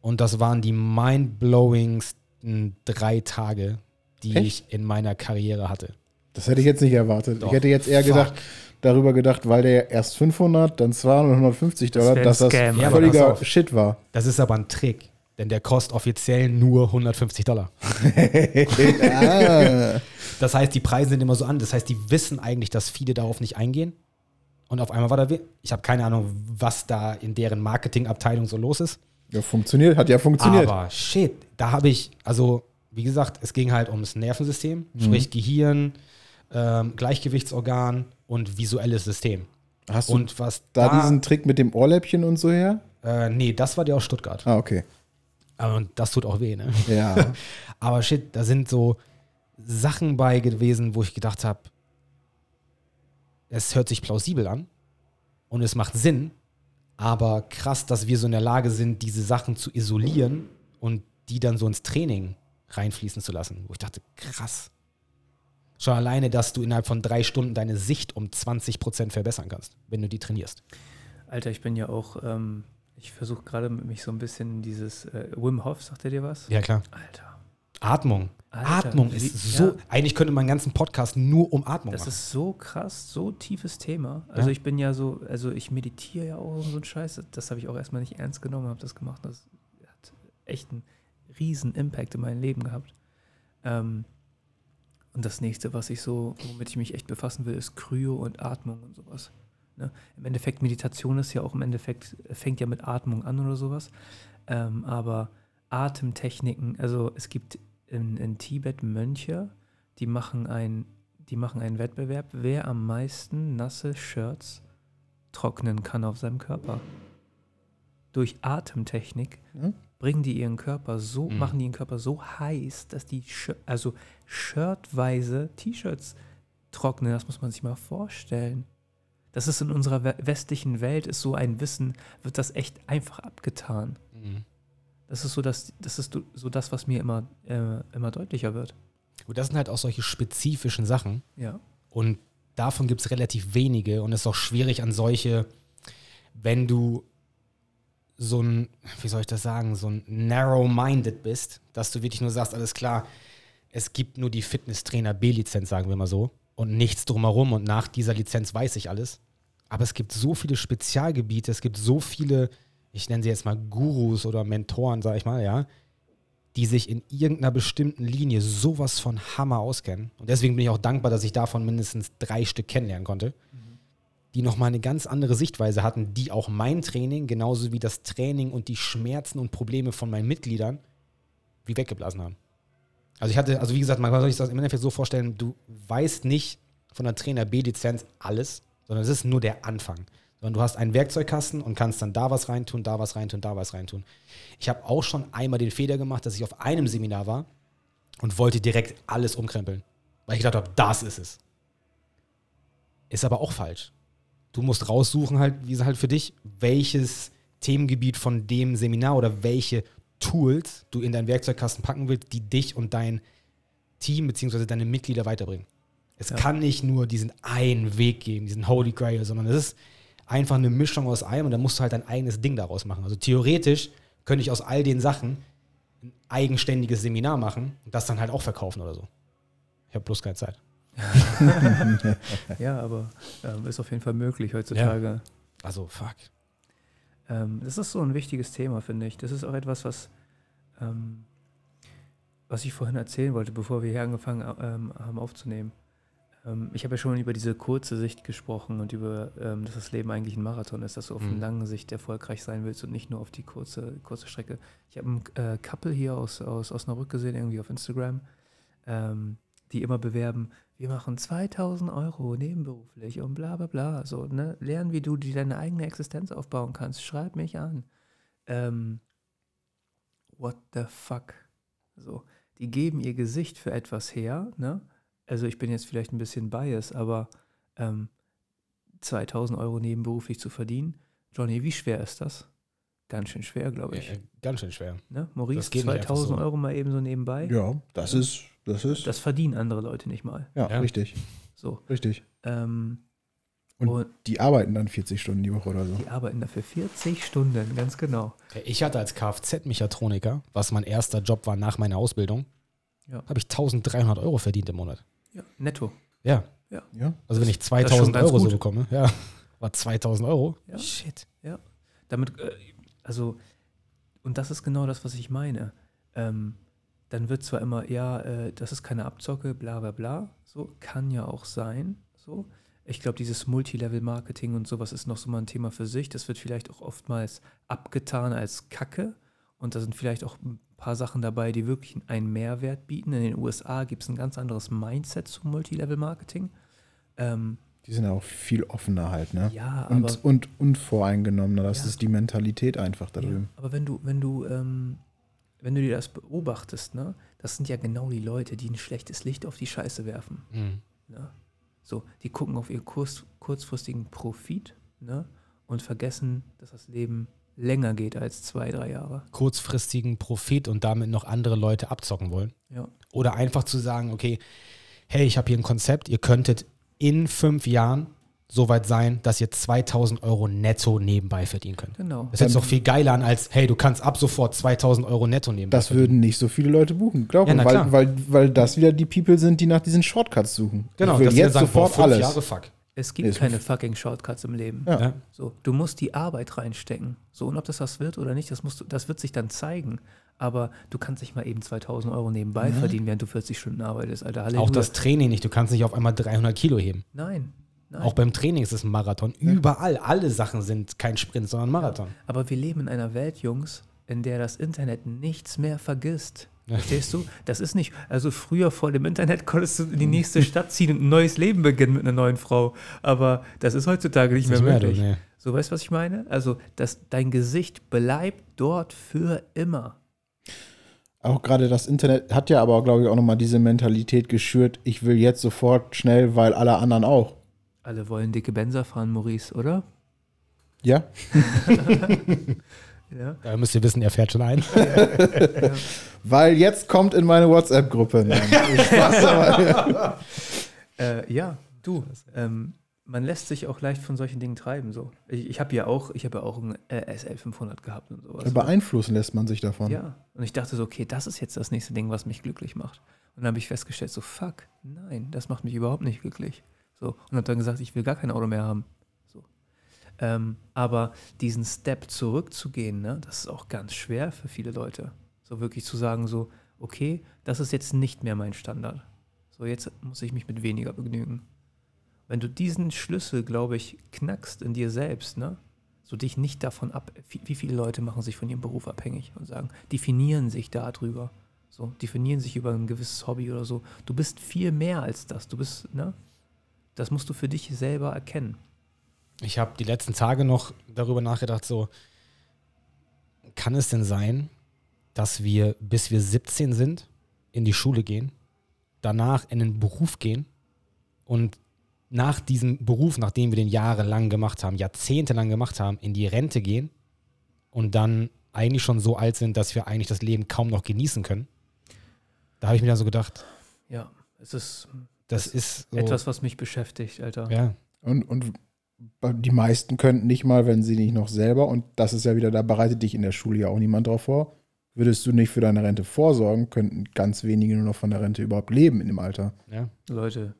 und das waren die mindblowingsten drei Tage, die Echt? ich in meiner Karriere hatte. Das hätte ich jetzt nicht erwartet. Doch. Ich hätte jetzt eher Fuck. gedacht, darüber gedacht, weil der erst 500, dann 200 und 150 Das Dollar, wär ein dass das Scam, völliger. Shit war. Das ist aber ein Trick, denn der kostet offiziell nur 150 Dollar. ah. Das heißt, die Preise sind immer so an. Das heißt, die wissen eigentlich, dass viele darauf nicht eingehen. Und auf einmal war da, ich habe keine Ahnung, was da in deren Marketingabteilung so los ist. Ja, funktioniert, hat ja funktioniert. Aber shit, da habe ich, also wie gesagt, es ging halt ums Nervensystem, sprich Gehirn, ähm, Gleichgewichtsorgan und visuelles System. Hast du Und was da, da, diesen Trick mit dem Ohrläppchen und so her? äh, nee, das war der aus Stuttgart. Ah, okay. Und das tut auch weh, ne? Ja. Aber shit, da sind so Sachen bei gewesen, wo ich gedacht habe, es hört sich plausibel an und es macht Sinn, aber krass, dass wir so in der Lage sind, diese Sachen zu isolieren und die dann so ins Training reinfließen zu lassen. Wo ich dachte, krass. Schon alleine, dass du innerhalb von drei Stunden deine Sicht um 20 Prozent verbessern kannst, wenn du die trainierst. Alter, ich bin ja auch, ähm, ich versuche gerade mich so ein bisschen in dieses äh, Wim Hof, sagt er dir was? Ja, klar. Alter. Atmung. Alter, Atmung wie- ist so. ja. Eigentlich könnte man einen ganzen Podcast nur um Atmung Das machen. ist so krass, so tiefes Thema. Also Ja. ich bin ja so, also ich meditiere ja auch so ein Scheiß. Das habe ich auch erstmal nicht ernst genommen, habe das gemacht. Das hat echt einen riesen Impact in meinem Leben gehabt. Ähm, und das nächste, was ich so, womit ich mich echt befassen will, ist Kryo und Atmung und sowas. Ne? Im Endeffekt, Meditation ist ja auch im Endeffekt, fängt ja mit Atmung an oder sowas. Ähm, aber Atemtechniken, also es gibt in, in Tibet Mönche, die machen ein, die machen einen Wettbewerb, wer am meisten nasse Shirts trocknen kann auf seinem Körper. Durch Atemtechnik Hm? bringen die ihren Körper so, Mhm. machen die ihren Körper so heiß, dass die Shir- also shirtweise T-Shirts trocknen. Das muss man sich mal vorstellen. Das ist in unserer we- westlichen Welt, ist so ein Wissen, wird das echt einfach abgetan. Mhm. Das ist so das, das ist so das, was mir immer, äh, immer deutlicher wird. Und das sind halt auch solche spezifischen Sachen. Ja. Und davon gibt es relativ wenige und es ist auch schwierig an solche, wenn du so ein, wie soll ich das sagen, so ein narrow-minded bist, dass du wirklich nur sagst, alles klar, es gibt nur die Fitnesstrainer B-Lizenz, sagen wir mal so, und nichts drumherum und nach dieser Lizenz weiß ich alles. Aber es gibt so viele Spezialgebiete, es gibt so viele, ich nenne sie jetzt mal Gurus oder Mentoren, sag ich mal, ja, die sich in irgendeiner bestimmten Linie sowas von Hammer auskennen. Und deswegen bin ich auch dankbar, dass ich davon mindestens drei Stück kennenlernen konnte, die nochmal eine ganz andere Sichtweise hatten, die auch mein Training, genauso wie das Training und die Schmerzen und Probleme von meinen Mitgliedern, wie weggeblasen haben. Also ich hatte, also wie gesagt, man kann sich das im Endeffekt so vorstellen, du weißt nicht von der Trainer B-Lizenz alles, sondern es ist nur der Anfang. Sondern du hast einen Werkzeugkasten und kannst dann da was reintun, da was reintun, da was reintun. Ich habe auch schon einmal den Fehler gemacht, dass ich auf einem Seminar war und wollte direkt alles umkrempeln. Weil ich gedacht habe, das ist es. Ist aber auch falsch. Du musst raussuchen, halt, wie halt für dich, welches Themengebiet von dem Seminar oder welche Tools du in deinen Werkzeugkasten packen willst, die dich und dein Team bzw. deine Mitglieder weiterbringen. Es Ja. kann nicht nur diesen einen Weg geben, diesen Holy Grail, sondern es ist einfach eine Mischung aus allem und dann musst du halt dein eigenes Ding daraus machen. Also theoretisch könnte ich aus all den Sachen ein eigenständiges Seminar machen und das dann halt auch verkaufen oder so. Ich habe bloß keine Zeit. Ja, aber ähm, ist auf jeden Fall möglich heutzutage. Also fuck. Ähm, das ist so ein wichtiges Thema, finde ich. Das ist auch etwas, was, ähm, was ich vorhin erzählen wollte, bevor wir hier angefangen ähm, haben aufzunehmen. Ähm, ich habe ja schon über diese kurze Sicht gesprochen und über, ähm, dass das Leben eigentlich ein Marathon ist, dass du auf Mhm. eine lange Sicht erfolgreich sein willst und nicht nur auf die kurze, kurze Strecke. Ich habe ein äh, Couple hier aus, aus Osnabrück gesehen, irgendwie auf Instagram, ähm, die immer bewerben, wir machen 2000 Euro nebenberuflich und bla bla bla. So, ne? Lernen, wie du dir deine eigene Existenz aufbauen kannst. Schreib mich an. Ähm, what the fuck? So, die geben ihr Gesicht für etwas her, ne? Also ich bin jetzt vielleicht ein bisschen biased, aber ähm, 2000 Euro nebenberuflich zu verdienen, Johnny, wie schwer ist das? Ganz schön schwer, glaube ich. Äh, Ganz schön schwer. Ne? Maurice, das geht nicht einfach 2000 so. Euro mal eben so nebenbei. Ja, das ist, das ist, Das verdienen andere Leute nicht mal. ja, Ja. richtig, So. richtig. Ähm, Und, Und- die arbeiten dann 40 Stunden die Woche oder so. die arbeiten dafür 40 Stunden, ganz genau. Ich hatte als Kfz-Mechatroniker, was mein erster Job war nach meiner Ausbildung, Ja. habe ich 1300 Euro verdient im Monat. Ja, netto. Ja, Ja, also wenn ich das ist schon 2000 ganz Euro so gut. bekomme, ja, war 2000 Euro. Ja. Shit. Damit, äh, also, und das ist genau das, was ich meine. Ähm, dann wird zwar immer, ja, äh, das ist keine Abzocke, bla bla bla, so, kann ja auch sein, so. Ich glaube, dieses Multilevel-Marketing und sowas ist noch so mal ein Thema für sich. Das wird vielleicht auch oftmals abgetan als Kacke. Und da sind vielleicht auch paar Sachen dabei, die wirklich einen Mehrwert bieten. In den USA gibt es ein ganz anderes Mindset zum Multilevel-Marketing. Ähm, Die sind ja auch viel offener halt, ne? ja, aber Und, und unvoreingenommener. Das Ja. ist die Mentalität einfach da Ja, drüben. aber wenn du, wenn du, ähm, wenn du dir das beobachtest, ne, das sind ja genau die Leute, die ein schlechtes Licht auf die Scheiße werfen. Mhm. Ne? So, die gucken auf ihren kurz, kurzfristigen Profit ne, und vergessen, dass das Leben länger geht als zwei, drei Jahre. Kurzfristigen Profit und damit noch andere Leute abzocken wollen. Ja. Oder einfach zu sagen, okay, hey, ich habe hier ein Konzept, ihr könntet in fünf Jahren so weit sein, dass ihr 2000 Euro netto nebenbei verdienen könnt. Genau. Das hört sich doch viel geiler an, als hey, du kannst ab sofort 2000 Euro netto nebenbei Das würden nicht so viele Leute buchen, glaube Ja, ich. na weil, weil, weil das wieder die People sind, die nach diesen Shortcuts suchen. Genau, ich will jetzt sagen, boah, sofort fünf alles. Jahre, fuck. Es gibt es- keine fucking Shortcuts im Leben. Ja. Ja. So, du musst die Arbeit reinstecken. So, und ob das was wird oder nicht, das, musst du, das wird sich dann zeigen. Aber du kannst nicht mal eben 2000 Euro nebenbei verdienen, während du 40 Stunden arbeitest, Alter. Halleluja. Auch das Training nicht. Du kannst nicht auf einmal 300 Kilo heben. Nein. Nein. Auch beim Training ist es ein Marathon. Überall, alle Sachen sind kein Sprint, sondern ein Marathon. Aber wir leben in einer Welt, Jungs, in der das Internet nichts mehr vergisst. Verstehst du? Das ist nicht, also früher vor dem Internet konntest du in die nächste Stadt ziehen und ein neues Leben beginnen mit einer neuen Frau. Aber das ist heutzutage nicht mehr Nicht mehr, möglich. nee. So, weißt du, was ich meine? Also, dass dein Gesicht bleibt dort für immer. Auch gerade das Internet hat ja aber, glaube ich, auch nochmal diese Mentalität geschürt, ich will jetzt sofort schnell, weil alle anderen auch. Alle wollen dicke Benzer fahren, Maurice, oder? Ja? Ja? Da müsst ihr wissen, er fährt schon ein. Weil jetzt kommt in meine WhatsApp-Gruppe. Äh, ja, du. Ähm, man lässt sich auch leicht von solchen Dingen treiben. So. Ich, ich habe ja auch, ich habe ja auch ein äh, SL 500 gehabt und sowas. Beeinflussen lässt man sich davon. Ja. Und ich dachte so, okay, das ist jetzt das nächste Ding, was mich glücklich macht. Und dann habe ich festgestellt, so fuck, nein, das macht mich überhaupt nicht glücklich. So. Und habe dann gesagt, ich will gar kein Auto mehr haben. Ähm, aber diesen Step zurückzugehen, ne, das ist auch ganz schwer für viele Leute. So wirklich zu sagen, so, okay, das ist jetzt nicht mehr mein Standard. So, jetzt muss ich mich mit weniger begnügen. Wenn du diesen Schlüssel, glaube ich, knackst in dir selbst, ne? So dich nicht davon ab, wie, wie viele Leute machen sich von ihrem Beruf abhängig und sagen, definieren sich darüber. So, definieren sich über ein gewisses Hobby oder so. Du bist viel mehr als das. Du bist, ne? Das musst du für dich selber erkennen. Ich habe die letzten Tage noch darüber nachgedacht, so, kann es denn sein, dass wir, bis wir 17 sind, in die Schule gehen, danach in den Beruf gehen und nach diesem Beruf, nachdem wir den jahrelang gemacht haben, jahrzehntelang gemacht haben, in die Rente gehen und dann eigentlich schon so alt sind, dass wir eigentlich das Leben kaum noch genießen können? Da habe ich mir dann so gedacht, Ja, es ist das ist so, etwas, was mich beschäftigt, Alter. ja, Und, und die meisten könnten nicht mal, wenn sie nicht noch selber, und das ist ja wieder, da bereitet dich in der Schule ja auch niemand drauf vor, würdest du nicht für deine Rente vorsorgen, könnten ganz wenige nur noch von der Rente überhaupt leben in dem Alter. ja. Leute,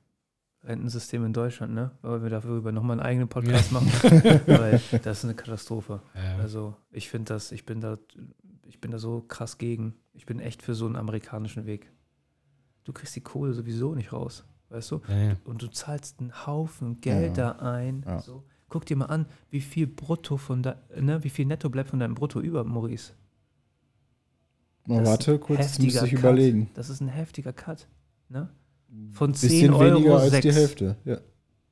Rentensystem in Deutschland, ne? Wollen wir darüber nochmal einen eigenen Podcast machen? Weil das ist eine Katastrophe. Ja. Also ich finde das, ich bin da, ich bin da so krass gegen. Ich bin echt für so einen amerikanischen Weg. Du kriegst die Kohle sowieso nicht raus, weißt du? Ja, ja. Und du zahlst einen Haufen Geld da ein. So. Guck dir mal an, wie viel Brutto von da, ne, wie viel Netto bleibt von deinem Brutto über, Maurice. Mal Das warte ein kurz, das müsste ich Cut. überlegen. Das ist ein heftiger Cut. Ne? Von 10 Bisschen Euro weniger als 6. die Hälfte. Ja.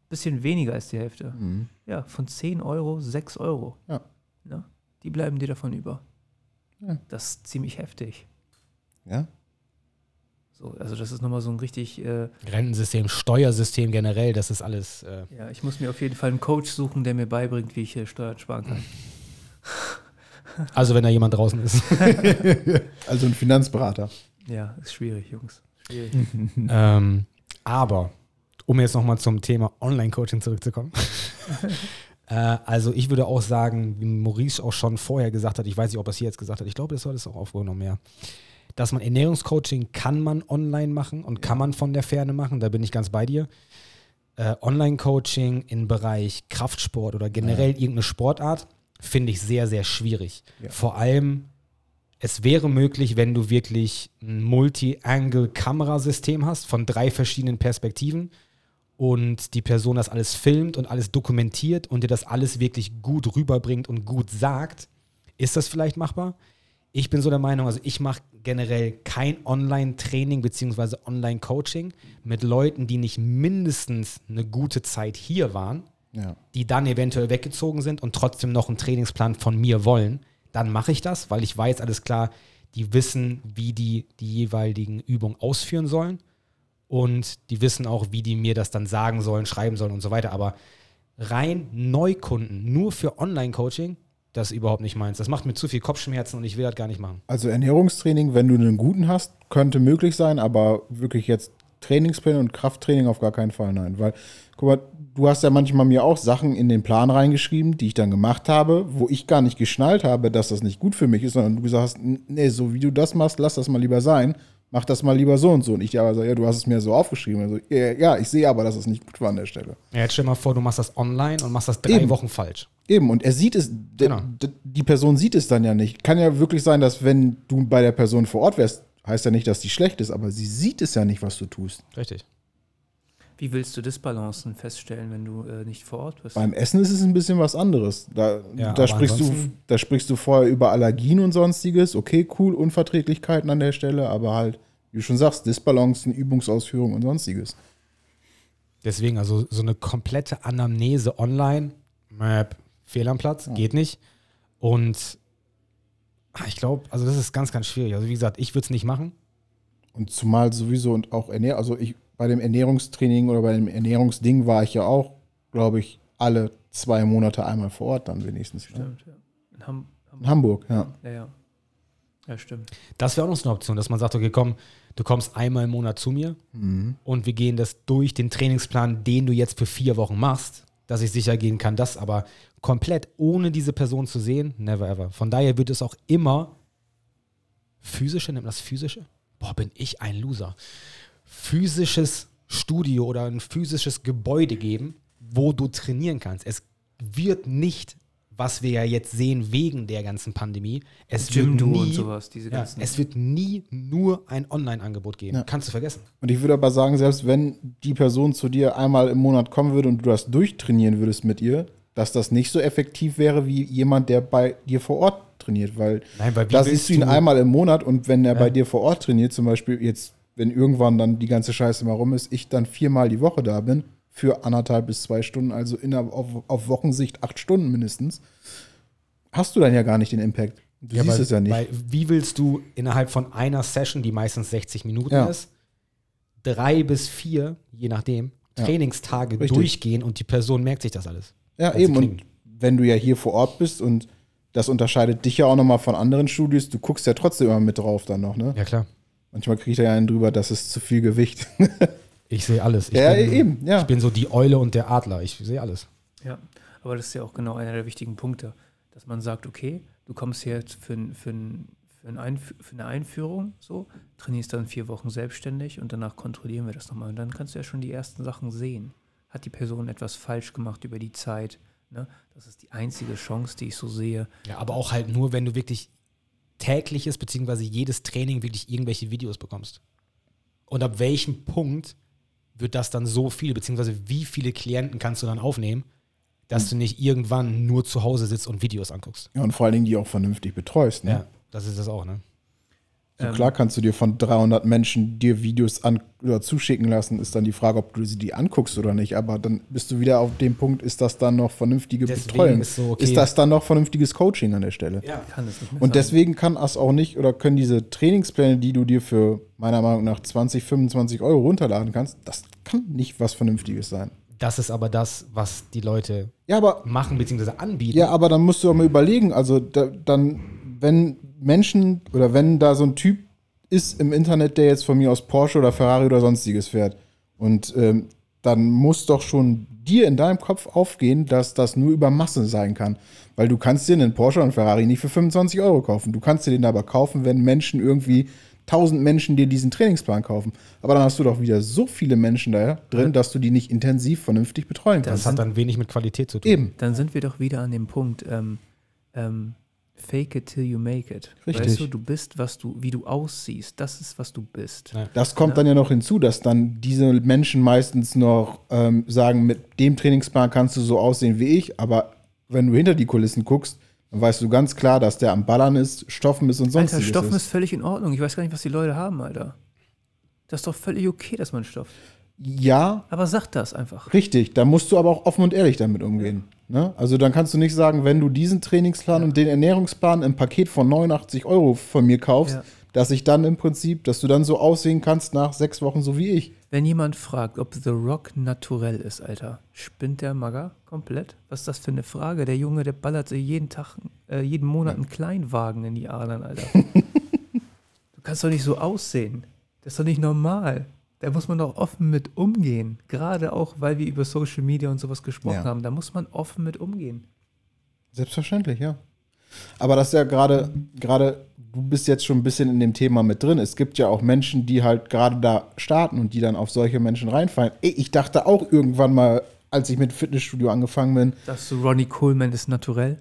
Bisschen weniger als die Hälfte. Mhm. Ja, von 10 Euro 6 Euro. Ja. Ne? Die bleiben dir davon über. Ja. Das ist ziemlich heftig. ja. So, also das ist nochmal so ein richtig, äh, Rentensystem, Steuersystem generell, das ist alles. Äh, ja, ich muss mir auf jeden Fall einen Coach suchen, der mir beibringt, wie ich äh, Steuern sparen kann. also wenn da jemand draußen ist. Also ein Finanzberater. Ja, ist schwierig, Jungs. Schwierig. ähm, aber um jetzt nochmal zum Thema Online-Coaching zurückzukommen. äh, also ich würde auch sagen, wie Maurice auch schon vorher gesagt hat, ich weiß nicht, ob er es hier jetzt gesagt hat, ich glaube, das hat es auch aufgenommen, ja. Dass man Ernährungscoaching kann man online machen und kann man von der Ferne machen, da bin ich ganz bei dir. Äh, Online-Coaching im Bereich Kraftsport oder generell irgendeine Sportart finde ich sehr, sehr schwierig. Ja. Vor allem, es wäre möglich, wenn du wirklich ein Multi-Angle-Kamerasystem hast von drei verschiedenen Perspektiven und die Person das alles filmt und alles dokumentiert und dir das alles wirklich gut rüberbringt und gut sagt, ist das vielleicht machbar? Ich bin so der Meinung, also ich mache generell kein Online-Training bzw. Online-Coaching mit Leuten, die nicht mindestens eine gute Zeit hier waren Ja. die dann eventuell weggezogen sind und trotzdem noch einen Trainingsplan von mir wollen, dann mache ich das, weil ich weiß, alles klar, die wissen, wie die die jeweiligen Übungen ausführen sollen und die wissen auch, wie die mir das dann sagen sollen, schreiben sollen und so weiter. Aber rein Neukunden, nur für Online-Coaching, das ist überhaupt nicht meins. Das macht mir zu viel Kopfschmerzen und ich will das gar nicht machen. Also Ernährungstraining, wenn du einen guten hast, könnte möglich sein, aber wirklich jetzt Trainingspläne und Krafttraining auf gar keinen Fall, nein. Weil, guck mal, du hast ja manchmal mir auch Sachen in den Plan reingeschrieben, die ich dann gemacht habe, wo ich gar nicht geschnallt habe, dass das nicht gut für mich ist, sondern du gesagt hast, nee, so wie du das machst, lass das mal lieber sein, mach das mal lieber so und so. Und ich aber so, ja, du hast es mir so aufgeschrieben. Also, ja, ja, ich sehe aber, dass es nicht gut war an der Stelle. Ja, jetzt stell dir mal vor, du machst das online und machst das drei Eben. Wochen falsch. Eben, und er sieht es, Genau. die Person sieht es dann ja nicht. Kann ja wirklich sein, dass wenn du bei der Person vor Ort wärst, heißt ja nicht, dass die schlecht ist, aber sie sieht es ja nicht, was du tust. Richtig. Wie willst du Disbalancen feststellen, wenn du äh, nicht vor Ort bist? Beim Essen ist es ein bisschen was anderes. Da, Ja, da, sprichst du, da sprichst du vorher über Allergien und sonstiges. Okay, cool, Unverträglichkeiten an der Stelle, aber halt, wie du schon sagst, Disbalancen, Übungsausführung und sonstiges. Deswegen, also so eine komplette Anamnese online, Map, fehl am Platz, geht nicht. Und ah, ich glaube, also das ist ganz, ganz schwierig. Also wie gesagt, ich würde es nicht machen. Und zumal sowieso und auch Ernährung, also ich bei dem Ernährungstraining oder bei dem Ernährungsding war ich ja auch, glaube ich, alle zwei Monate einmal vor Ort dann wenigstens. Ne? Stimmt, ja. In Ham In Hamburg, ja. Ja, ja. Ja, stimmt. Das wäre auch noch so eine Option, dass man sagt, okay, komm, du kommst einmal im Monat zu mir und wir gehen das durch den Trainingsplan, den du jetzt für vier Wochen machst, dass ich sicher gehen kann, das aber komplett ohne diese Person zu sehen, never ever. Von daher wird es auch immer physische, nennt man das physische? Boah, bin ich ein Loser. Physisches Studio oder ein physisches Gebäude geben, wo du trainieren kannst. Es wird nicht, was wir ja jetzt sehen wegen der ganzen Pandemie, es wird Jimdo nie, und sowas, diese ja, ganzen. es wird nie nur ein Online-Angebot geben. Ja. Kannst du vergessen. Und ich würde aber sagen, selbst wenn die Person zu dir einmal im Monat kommen würde und du das durchtrainieren würdest mit ihr, dass das nicht so effektiv wäre wie jemand, der bei dir vor Ort trainiert, weil Nein, weil wie da willst siehst du ihn du- einmal im Monat und wenn er Ja. bei dir vor Ort trainiert, zum Beispiel jetzt, wenn irgendwann dann die ganze Scheiße mal rum ist, ich dann viermal die Woche da bin, für anderthalb bis zwei Stunden, also in, auf, auf Wochensicht acht Stunden mindestens, hast du dann ja gar nicht den Impact. Du siehst weil- es ja nicht. Weil, wie willst du innerhalb von einer Session, die meistens 60 Minuten Ja. ist, drei bis vier, je nachdem, Ja. Trainingstage Richtig. durchgehen und die Person merkt sich das alles? Ja, eben. Und wenn du ja hier vor Ort bist und das unterscheidet dich ja auch nochmal von anderen Studios, du guckst ja trotzdem immer mit drauf dann noch, ne? Ja, klar. Manchmal kriegt er ja einen drüber, das ist zu viel Gewicht. Ich sehe alles. Ich ja, bin, eben, ja. Ich bin so die Eule und der Adler. Ich sehe alles. Ja, aber das ist ja auch genau einer der wichtigen Punkte, dass man sagt, okay, du kommst hier jetzt für, für, für, ein Einf für eine Einführung, so, trainierst dann vier Wochen selbstständig und danach kontrollieren wir das nochmal. Und dann kannst du ja schon die ersten Sachen sehen. Hat die Person etwas falsch gemacht über die Zeit? Ne? Das ist die einzige Chance, die ich so sehe. Ja, aber auch halt nur, wenn du wirklich tägliches, beziehungsweise jedes Training wirklich irgendwelche Videos bekommst. Und ab welchem Punkt wird das dann so viel, beziehungsweise wie viele Klienten kannst du dann aufnehmen, dass du nicht irgendwann nur zu Hause sitzt und Videos anguckst. ja. Und vor allen Dingen die auch vernünftig betreust. Ne? Ja, das ist das auch, ne? So Ähm, klar kannst du dir von 300 Menschen dir Videos an oder zuschicken lassen, ist dann die Frage, ob du sie die anguckst oder nicht. Aber dann bist du wieder auf dem Punkt, ist das dann noch vernünftige Betreuung? ist so, okay. Ist das dann noch vernünftiges Coaching an der Stelle? Ja. Kann es nicht mehr Und sein. deswegen kann es auch nicht oder können diese Trainingspläne, die du dir für meiner Meinung nach 20, 25 Euro runterladen kannst, das kann nicht was Vernünftiges sein. Das ist aber das, was die Leute Ja, aber machen, beziehungsweise anbieten. Ja, aber dann musst du auch mal überlegen, also da, dann, wenn Menschen oder wenn da so ein Typ ist im Internet, der jetzt von mir aus Porsche oder Ferrari oder sonstiges fährt, und ähm, dann muss doch schon dir in deinem Kopf aufgehen, dass das nur über Masse sein kann. Weil du kannst dir einen Porsche und Ferrari nicht für 25 Euro kaufen. Du kannst dir den aber kaufen, wenn Menschen irgendwie, 1000 Menschen dir diesen Trainingsplan kaufen. Aber dann hast du doch wieder so viele Menschen da drin, dass du die nicht intensiv vernünftig betreuen das kannst. hat dann wenig mit Qualität zu tun. Eben. Dann sind wir doch wieder an dem Punkt, ähm, ähm, fake it till you make it. Richtig. Weißt du, du bist, was du, wie du aussiehst. Das ist, was du bist. Ja. Das kommt dann ja noch hinzu, dass dann diese Menschen meistens noch ähm, sagen, mit dem Trainingsplan kannst du so aussehen wie ich, aber wenn du hinter die Kulissen guckst, dann weißt du ganz klar, dass der am Ballern ist, Stoffen ist und Alter, sonstiges Stoffen ist. ist völlig in Ordnung. Ich weiß gar nicht, was die Leute haben, Alter. Das ist doch völlig okay, dass man stofft. Ja, Aber sag das einfach. richtig. Da musst du aber auch offen und ehrlich damit umgehen. Ne? Also dann kannst du nicht sagen, wenn du diesen Trainingsplan und den Ernährungsplan im Paket von 89 Euro von mir kaufst, Ja. dass ich dann im Prinzip, dass du dann so aussehen kannst nach sechs Wochen so wie ich. Wenn jemand fragt, ob The Rock naturell ist, Alter, spinnt der Magger komplett? Was ist das für eine Frage? Der Junge, der ballert sich jeden Tag, äh, jeden Monat einen Kleinwagen in die Adern, Alter. du kannst doch nicht so aussehen. Das ist doch nicht normal. Da muss man doch offen mit umgehen. Gerade auch, weil wir über Social Media und sowas gesprochen Ja. haben. Da muss man offen mit umgehen. Selbstverständlich, ja. Aber das ist ja gerade, gerade, du bist jetzt schon ein bisschen in dem Thema mit drin. Es gibt ja auch Menschen, die halt gerade da starten und die dann auf solche Menschen reinfallen. Ich dachte auch irgendwann mal, als ich mit Fitnessstudio angefangen bin, Sagst du, Ronnie Coleman ist naturell?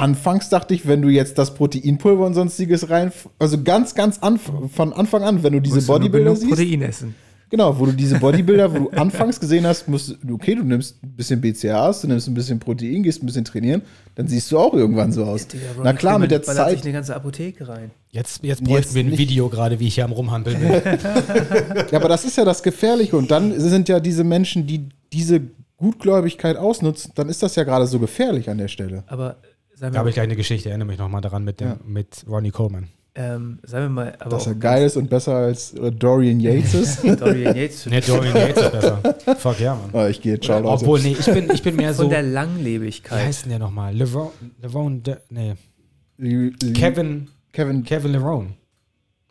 Anfangs dachte ich, wenn du jetzt das Proteinpulver und sonstiges rein, also ganz, ganz anf von Anfang an, wenn du diese Musst du nur Bodybuilder siehst, Protein essen. genau, wo du diese Bodybuilder, wo du anfangs gesehen hast, musst du, okay, du nimmst ein bisschen BCAAs, du nimmst ein bisschen Protein, gehst ein bisschen trainieren, dann siehst du auch irgendwann so aus. Digga, Na klar, mit der ballert sich Zeit, eine ganze Apotheke rein. Jetzt, jetzt bräuchten wir ein nicht. Video gerade, wie ich hier am Rumhandeln bin. Ja, aber das ist ja das Gefährliche. Und dann sind ja diese Menschen, die diese Gutgläubigkeit ausnutzen, dann ist das ja gerade so gefährlich an der Stelle. Aber Da habe ich gleich eine Geschichte, erinnere mich nochmal daran mit, dem, Ja. mit Ronnie Coleman. ähm, seien wir mal, aber Dass er geil ist und besser als äh, Dorian Yates ist. Dorian Yates Ne, Dorian Yates ist besser. Fuck ja, Mann. oh, ich gehe, ciao, Leute. Obwohl, nee, ich bin, ich bin mehr von so. der Wie Langlebigkeit. heißt denn der nochmal? Levon, Levon, De, nee. Li- Li- Kevin, Kevin, Kevin Lerone.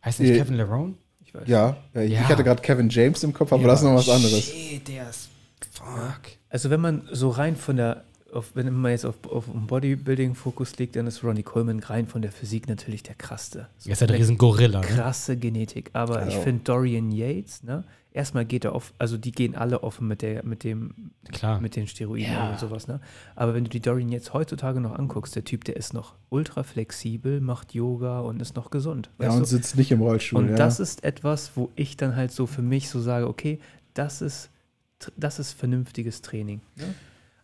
Heißt nicht Äh, Kevin Lerone? Ich weiß. ja, ja, ich Ja. hatte gerade Kevin James im Kopf, aber das ist noch was anderes. Shit, der ist. Fuck. Also wenn man so rein von der, auf, wenn man jetzt auf, auf Bodybuilding-Fokus legt, dann ist Ronnie Coleman rein von der Physik natürlich der krasseste. Er ist ja der riesen Gorilla. Ne? krasse Genetik. Aber ich Genau. finde Dorian Yates, ne? Erstmal geht er auf, also die gehen alle offen mit der, mit dem, Klar. mit den Steroiden Ja. und sowas, ne? Aber wenn du die Dorian Yates heutzutage noch anguckst, der Typ, der ist noch ultra flexibel, macht Yoga und ist noch gesund. Ja, weißt und du? sitzt nicht im Rollstuhl. Und ja. das ist etwas, wo ich dann halt so für mich so sage, okay, das ist, das ist vernünftiges Training. Ne?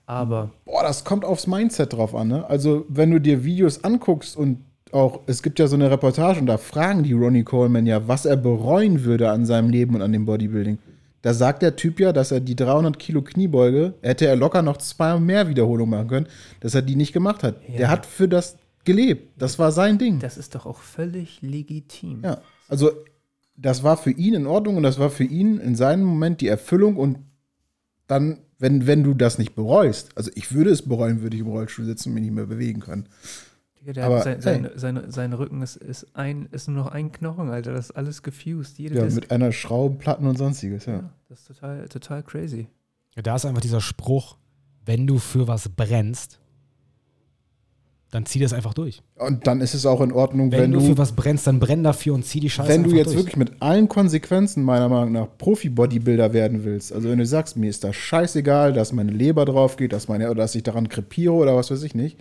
Aber Boah, das kommt aufs Mindset drauf an, ne? Also, wenn du dir Videos anguckst und auch, es gibt ja so eine Reportage und da fragen die Ronnie Coleman ja, was er bereuen würde an seinem Leben und an dem Bodybuilding. Da sagt der Typ ja, dass er die 300 Kilo Kniebeuge, hätte er locker noch zwei mehr Wiederholungen machen können, dass er die nicht gemacht hat. Ja. Der hat für das gelebt. Das war sein Ding. das ist doch auch völlig legitim. Ja, also das war für ihn in Ordnung und das war für ihn in seinem Moment die Erfüllung und dann, wenn, wenn du das nicht bereust, also ich würde es bereuen, würde ich im Rollstuhl sitzen und mich nicht mehr bewegen können. Digga, Der Aber, hat sein, sein, sein, sein Rücken ist, ist, ein, ist nur noch ein Knochen, Alter. Das ist alles gefused. Jede Ja, Disc. mit einer Schraube, Platten und sonstiges, ja. ja, das ist total, total crazy. Da ist einfach dieser Spruch, wenn du für was brennst, dann zieh das einfach durch. Und dann ist es auch in Ordnung, Wenn, wenn, du, du, für was brennst, dann brenn dafür und zieh die Scheiße wenn du jetzt durch. wirklich mit allen Konsequenzen meiner Meinung nach Profi-Bodybuilder werden willst, also wenn du sagst, mir ist das scheißegal, dass meine Leber drauf geht, dass, meine, oder dass ich daran krepiere oder was weiß ich nicht,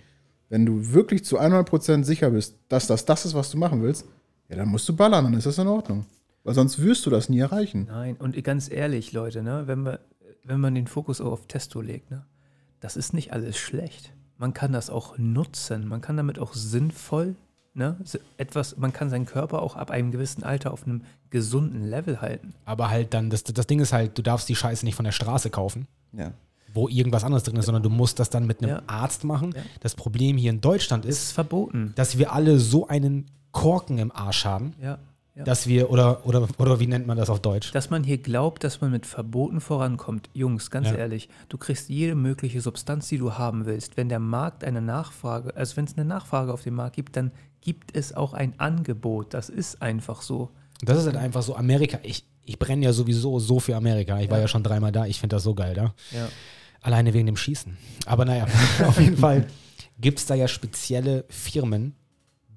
wenn du wirklich zu 100% sicher bist, dass das das ist, was du machen willst, ja, dann musst du ballern, dann ist das in Ordnung. Weil sonst wirst du das nie erreichen. Nein, und ganz ehrlich, Leute, ne, wenn, wir, wenn man den Fokus auch auf Testo legt, ne, das ist nicht alles schlecht. Man kann das auch nutzen. Man kann damit auch sinnvoll, ne, etwas, man kann seinen Körper auch ab einem gewissen Alter auf einem gesunden Level halten. Aber halt dann, das, das Ding ist halt, du darfst die Scheiße nicht von der Straße kaufen, Ja. wo irgendwas anderes drin ist, sondern du musst das dann mit einem Ja. Arzt machen. Ja. Das Problem hier in Deutschland ist ist, verboten. dass wir alle so einen Korken im Arsch haben, Ja. dass wir, oder, oder, oder wie nennt man das auf Deutsch? Dass man hier glaubt, dass man mit Verboten vorankommt. Jungs, ganz Ja. ehrlich, du kriegst jede mögliche Substanz, die du haben willst. Wenn der Markt eine Nachfrage, also wenn es eine Nachfrage auf dem Markt gibt, dann gibt es auch ein Angebot. Das ist einfach so. Das ist halt einfach so Amerika. Ich, ich brenne ja sowieso so für Amerika. Ich war Ja. ja schon dreimal da. Ich finde das so geil da. Ja. Alleine wegen dem Schießen. Aber naja, auf jeden Fall gibt es da ja spezielle Firmen,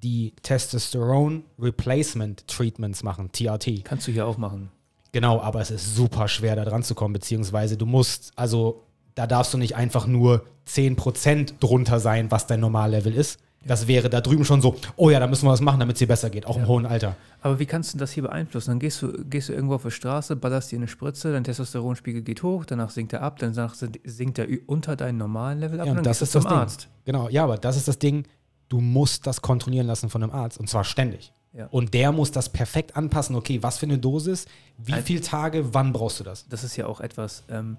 die Testosterone Replacement Treatments machen, TRT. Kannst du hier auch machen. Genau, aber es ist super schwer da dran zu kommen, beziehungsweise du musst, also da darfst du nicht einfach nur 10% drunter sein, was dein Normallevel ist. Das wäre da drüben schon so, oh ja, da müssen wir was machen, damit es dir besser geht, auch im hohen Alter. Aber wie kannst du das hier beeinflussen? Dann gehst du, gehst du irgendwo auf die Straße, ballerst dir eine Spritze, dein Testosteronspiegel geht hoch, danach sinkt er ab, dann sinkt er unter deinem normalen Level ab Ja, und dann das ist du das zum Ding. Arzt. Genau, ja, aber das ist das Ding, du musst das kontrollieren lassen von einem Arzt und zwar ständig. Ja. Und der muss das perfekt anpassen, okay, was für eine Dosis, wie Ein- viele Tage, wann brauchst du das? Das ist ja auch etwas, ähm,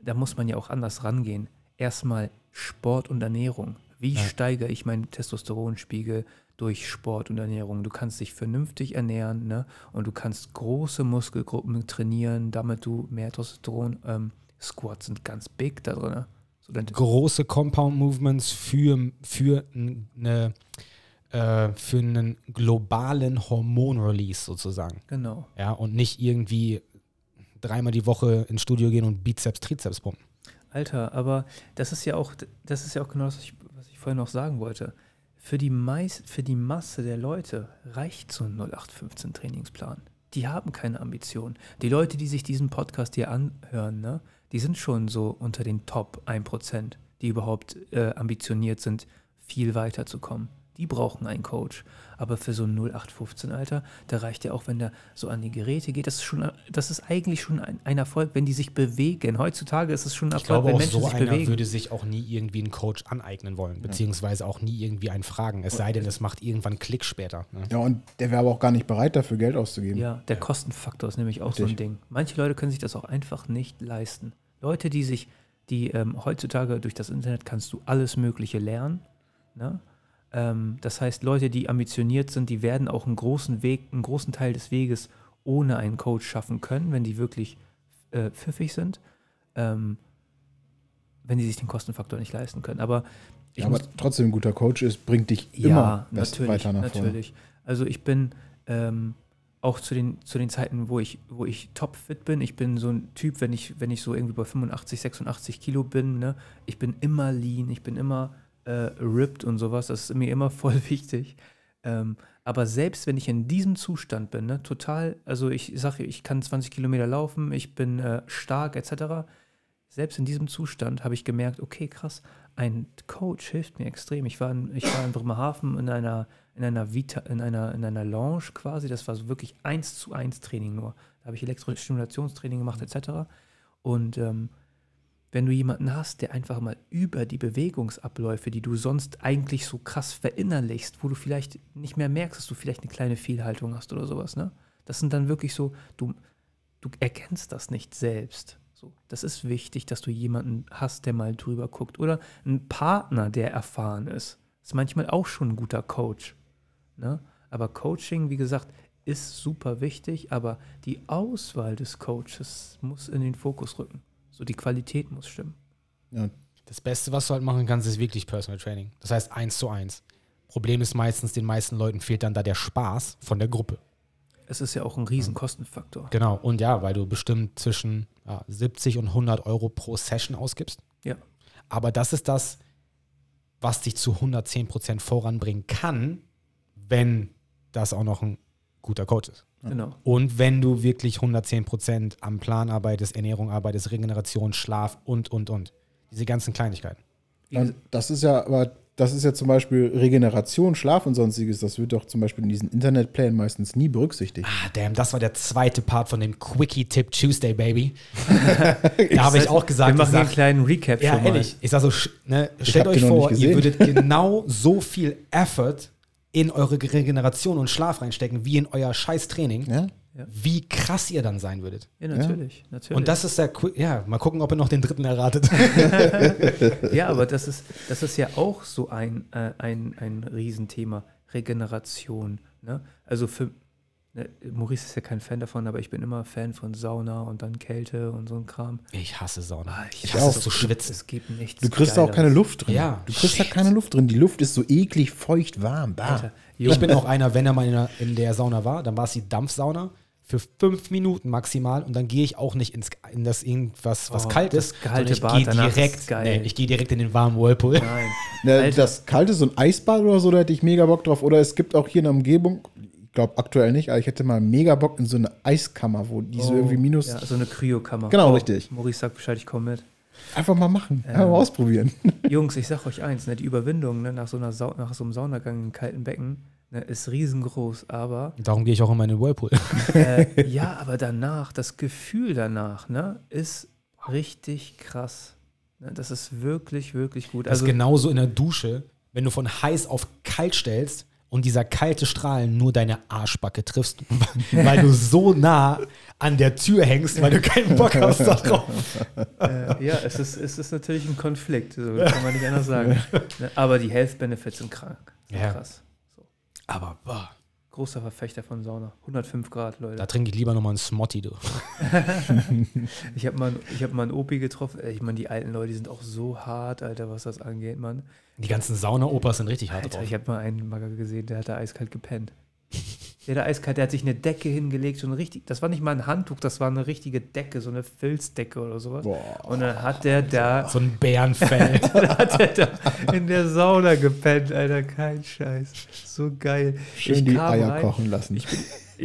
da muss man ja auch anders rangehen. Erstmal Sport und Ernährung. Wie steigere ich meinen Testosteronspiegel durch Sport und Ernährung? Du kannst dich vernünftig ernähren ne? und du kannst große Muskelgruppen trainieren, damit du mehr Testosteron. Ähm, Squats sind ganz big da drin. Große Compound Movements für, für eine äh, für einen globalen Hormonrelease sozusagen. genau. Ja, und nicht irgendwie dreimal die Woche ins Studio gehen und Bizeps, Trizeps pumpen. Alter, aber das ist ja auch, das ist ja auch genau das, was ich, was ich vorhin noch sagen wollte. Für die, meist, für die Masse der Leute reicht so ein 0815 Trainingsplan. Die haben keine Ambition. Die Leute, die sich diesen Podcast hier anhören, ne, die sind schon so unter den Top 1%, die überhaupt äh, ambitioniert sind, viel weiter zu kommen. Die brauchen einen Coach. Aber für so ein 0815, Alter, da reicht ja auch, wenn der so an die Geräte geht. Das ist, schon, das ist eigentlich schon ein, ein Erfolg, wenn die sich bewegen. Heutzutage ist es schon ein Ich Erfolg, glaube, wenn auch Menschen so sich einer bewegen. würde sich auch nie irgendwie einen Coach aneignen wollen, beziehungsweise auch nie irgendwie einen fragen. Es sei denn, es macht irgendwann Klick später. Ne? Ja, und der wäre aber auch gar nicht bereit dafür, Geld auszugeben. Ja, der Kostenfaktor ist nämlich auch so ein Richtig. Ding. Manche Leute können sich das auch einfach nicht leisten. Leute, die sich, die ähm, heutzutage durch das Internet kannst du alles Mögliche lernen. Ne? Ähm, das heißt, Leute, die ambitioniert sind, die werden auch einen großen Weg, einen großen Teil des Weges ohne einen Coach schaffen können, wenn die wirklich äh, pfiffig sind, ähm, wenn die sich den Kostenfaktor nicht leisten können. Aber Ich Ja, aber trotzdem ein guter Coach ist, bringt dich immer ja, natürlich, weiter nach vorne. natürlich. Also ich bin ähm, auch zu den, zu den Zeiten, wo ich, wo ich topfit bin, ich bin so ein Typ, wenn ich, wenn ich so irgendwie bei 85, 86 Kilo bin, ne, ich bin immer lean, ich bin immer äh, ripped und sowas, das ist mir immer voll wichtig. Ähm, aber selbst wenn ich in diesem Zustand bin, ne, total, also ich sage, ich kann 20 Kilometer laufen, ich bin äh, stark etc., selbst in diesem Zustand habe ich gemerkt, okay, krass, ein Coach hilft mir extrem. Ich war in, ich war in Bremerhaven in einer, in einer Vita, in einer, in einer Lounge quasi. Das war so wirklich eins zu eins Training nur. Da habe ich Elektrostimulationstraining gemacht, etc. Und ähm, wenn du jemanden hast, der einfach mal über die Bewegungsabläufe, die du sonst eigentlich so krass verinnerlichst, wo du vielleicht nicht mehr merkst, dass du vielleicht eine kleine Fehlhaltung hast oder sowas, ne? Das sind dann wirklich so, du, du erkennst das nicht selbst. So, das ist wichtig, dass du jemanden hast, der mal drüber guckt. Oder einen Partner, der erfahren ist. Ist manchmal auch schon ein guter Coach. Ne? Aber Coaching, wie gesagt, ist super wichtig, aber die Auswahl des Coaches muss in den Fokus rücken. So die Qualität muss stimmen. Ja, Das Beste, was du halt machen kannst, ist wirklich Personal Training. Das heißt eins zu eins. Problem ist meistens, den meisten Leuten fehlt dann da der Spaß von der Gruppe. Es ist ja auch ein riesen Kostenfaktor. Genau. Und ja, weil du bestimmt zwischen ja, 70 und 100 Euro pro Session ausgibst. Ja. Aber das ist das, was dich zu 110 Prozent voranbringen kann, wenn das auch noch ein guter Coach ist. Genau. Und wenn du wirklich 110 Prozent am Plan arbeitest, Ernährung arbeitest, Regeneration, Schlaf und, und, und. Diese ganzen Kleinigkeiten. Das ist ja, aber das ist ja zum Beispiel Regeneration, Schlaf und sonstiges. Das wird doch zum Beispiel in diesen Internetplänen meistens nie berücksichtigt. Ah, damn, das war der zweite Part von dem Quickie Tip Tuesday, Baby. da habe ich auch gesagt, Wir machen ich hier einen sag, kleinen Recap ja, schon mal. ehrlich, ich sag so, ne, stellt euch vor, ihr würdet genau so viel Effort in eure Regeneration und Schlaf reinstecken, wie in euer scheiß Training, Ja? Wie krass ihr dann sein würdet. Ja, natürlich. natürlich. Und das ist der, Qui- ja, mal gucken, ob ihr noch den dritten erratet. Ja, aber das ist, das ist ja auch so ein, äh, ein, ein Riesenthema. Regeneration. Ne? Also für ne, Maurice ist ja kein Fan davon, aber ich bin immer Fan von Sauna und dann Kälte und so ein Kram. Ich hasse Sauna. Ah, ich auch. hasse zu schwitzen. Es gibt nichts. Du kriegst da auch keine. Luft drin. Ja. Du kriegst da Shit. keine Luft drin. Die Luft ist so eklig, feucht, warm. Bah. Alter, Ich bin auch einer, wenn er mal in der, in der Sauna war, dann war es die Dampfsauna für fünf Minuten maximal und dann gehe ich auch nicht ins, in das irgendwas, was Oh, kalt das ist. kalte ich gehe direkt, geil. nee, ich gehe direkt in den warmen Whirlpool. Nein. Ne, Alter. das kalte, so ein Eisbad oder so, da hätte ich mega Bock drauf. Oder es gibt auch hier in der Umgebung, ich glaube aktuell nicht, aber ich hätte mal mega Bock in so eine Eiskammer, wo die so irgendwie minus. Oh, Ja, so eine Kryokammer. Genau, Oh, richtig. Maurice sagt Bescheid, ich komme mit. Einfach mal machen. Einfach mal ausprobieren. Jungs, ich sag euch eins, ne, die Überwindung ne, nach, so einer Sau nach so einem Saunagang im kalten Becken ne, ist riesengroß, aber Darum gehe ich auch immer in den Whirlpool. äh, ja, aber danach, das Gefühl danach, ne, ist richtig krass. Ne, das ist wirklich, wirklich gut. Das Also, ist genauso in der Dusche, wenn du von heiß auf kalt stellst und dieser kalte Strahl nur deine Arschbacke triffst, weil du so nah an der Tür hängst, weil du keinen Bock hast darauf. äh, ja, es ist, es ist natürlich ein Konflikt, so kann man nicht anders sagen. Ne, aber die Health Benefits sind krank. Sind Ja. krass. Aber boah, Großer Verfechter von Sauna. 105 Grad, Leute. da trinke ich lieber nochmal einen Smotti, du. Ich habe mal, ich hab mal einen Opi getroffen. Ich meine, die alten Leute die sind auch so hart, Alter, was das angeht, Mann. Die ganzen Sauna-Opas sind richtig hart Alter, drauf. ich habe mal einen Bagger gesehen, der hat da eiskalt gepennt. Der da eiskalt, der hat sich eine Decke hingelegt, so ein richtig, das war nicht mal ein Handtuch, das war eine richtige Decke, so eine Filzdecke oder sowas. Boah. Und dann hat der da, So ein Bärenfell. dann hat der da in der Sauna gepennt, Alter, kein Scheiß. So geil. Schön ich die kam Eier rein, kochen lassen. Ich, bin,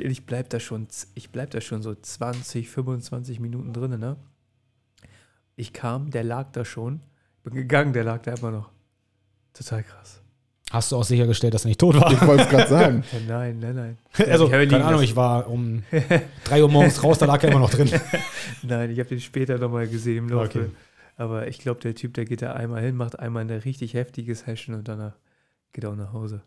ich bleib da schon, ich bleib da schon so 20, 25 Minuten drin, ne? Ich kam, der lag da schon. Bin gegangen, der lag da immer noch. Total krass. Hast du auch sichergestellt, dass er nicht tot war? ich wollte es gerade sagen. Nein, nein, nein. Also, Ich habe ihn keine Ahnung, lassen. ich war um 3 Uhr morgens raus, da lag er immer noch drin. Nein, ich habe den später nochmal gesehen im Laufe. Okay. Aber ich glaube, der Typ, der geht da einmal hin, macht einmal eine richtig heftige Session und danach geht er auch nach Hause.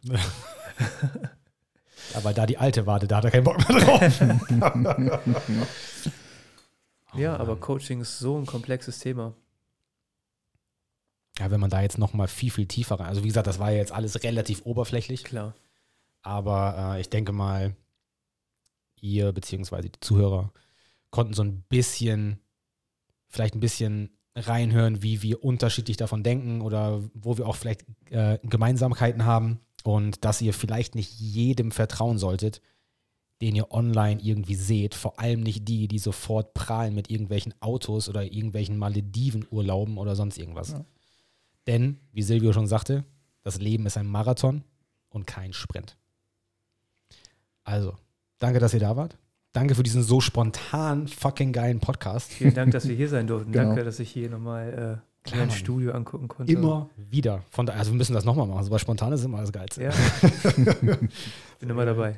Aber da die alte wartet, da hat er keinen Bock mehr drauf. ja, aber Coaching ist so ein komplexes Thema. Ja, wenn man da jetzt nochmal viel, viel tiefer rein. Also, wie gesagt, das war ja jetzt alles relativ oberflächlich. Klar. Aber äh, ich denke mal, ihr beziehungsweise die Zuhörer konnten so ein bisschen, vielleicht ein bisschen reinhören, wie wir unterschiedlich davon denken oder wo wir auch vielleicht äh, Gemeinsamkeiten haben und dass ihr vielleicht nicht jedem vertrauen solltet, den ihr online irgendwie seht. Vor allem nicht die, die sofort prahlen mit irgendwelchen Autos oder irgendwelchen Malediven-Urlauben oder sonst irgendwas. Ja. Denn, wie Silvio schon sagte, das Leben ist ein Marathon und kein Sprint. Also, danke, dass ihr da wart. Danke für diesen so spontan fucking geilen Podcast. Vielen Dank, dass wir hier sein durften. Genau. Danke, dass ich hier nochmal äh, Klar, mein. Studio angucken konnte. Immer wieder. Von da, also wir müssen das nochmal machen. So was Spontanes ist immer das Geilste. Ja. Bin immer dabei.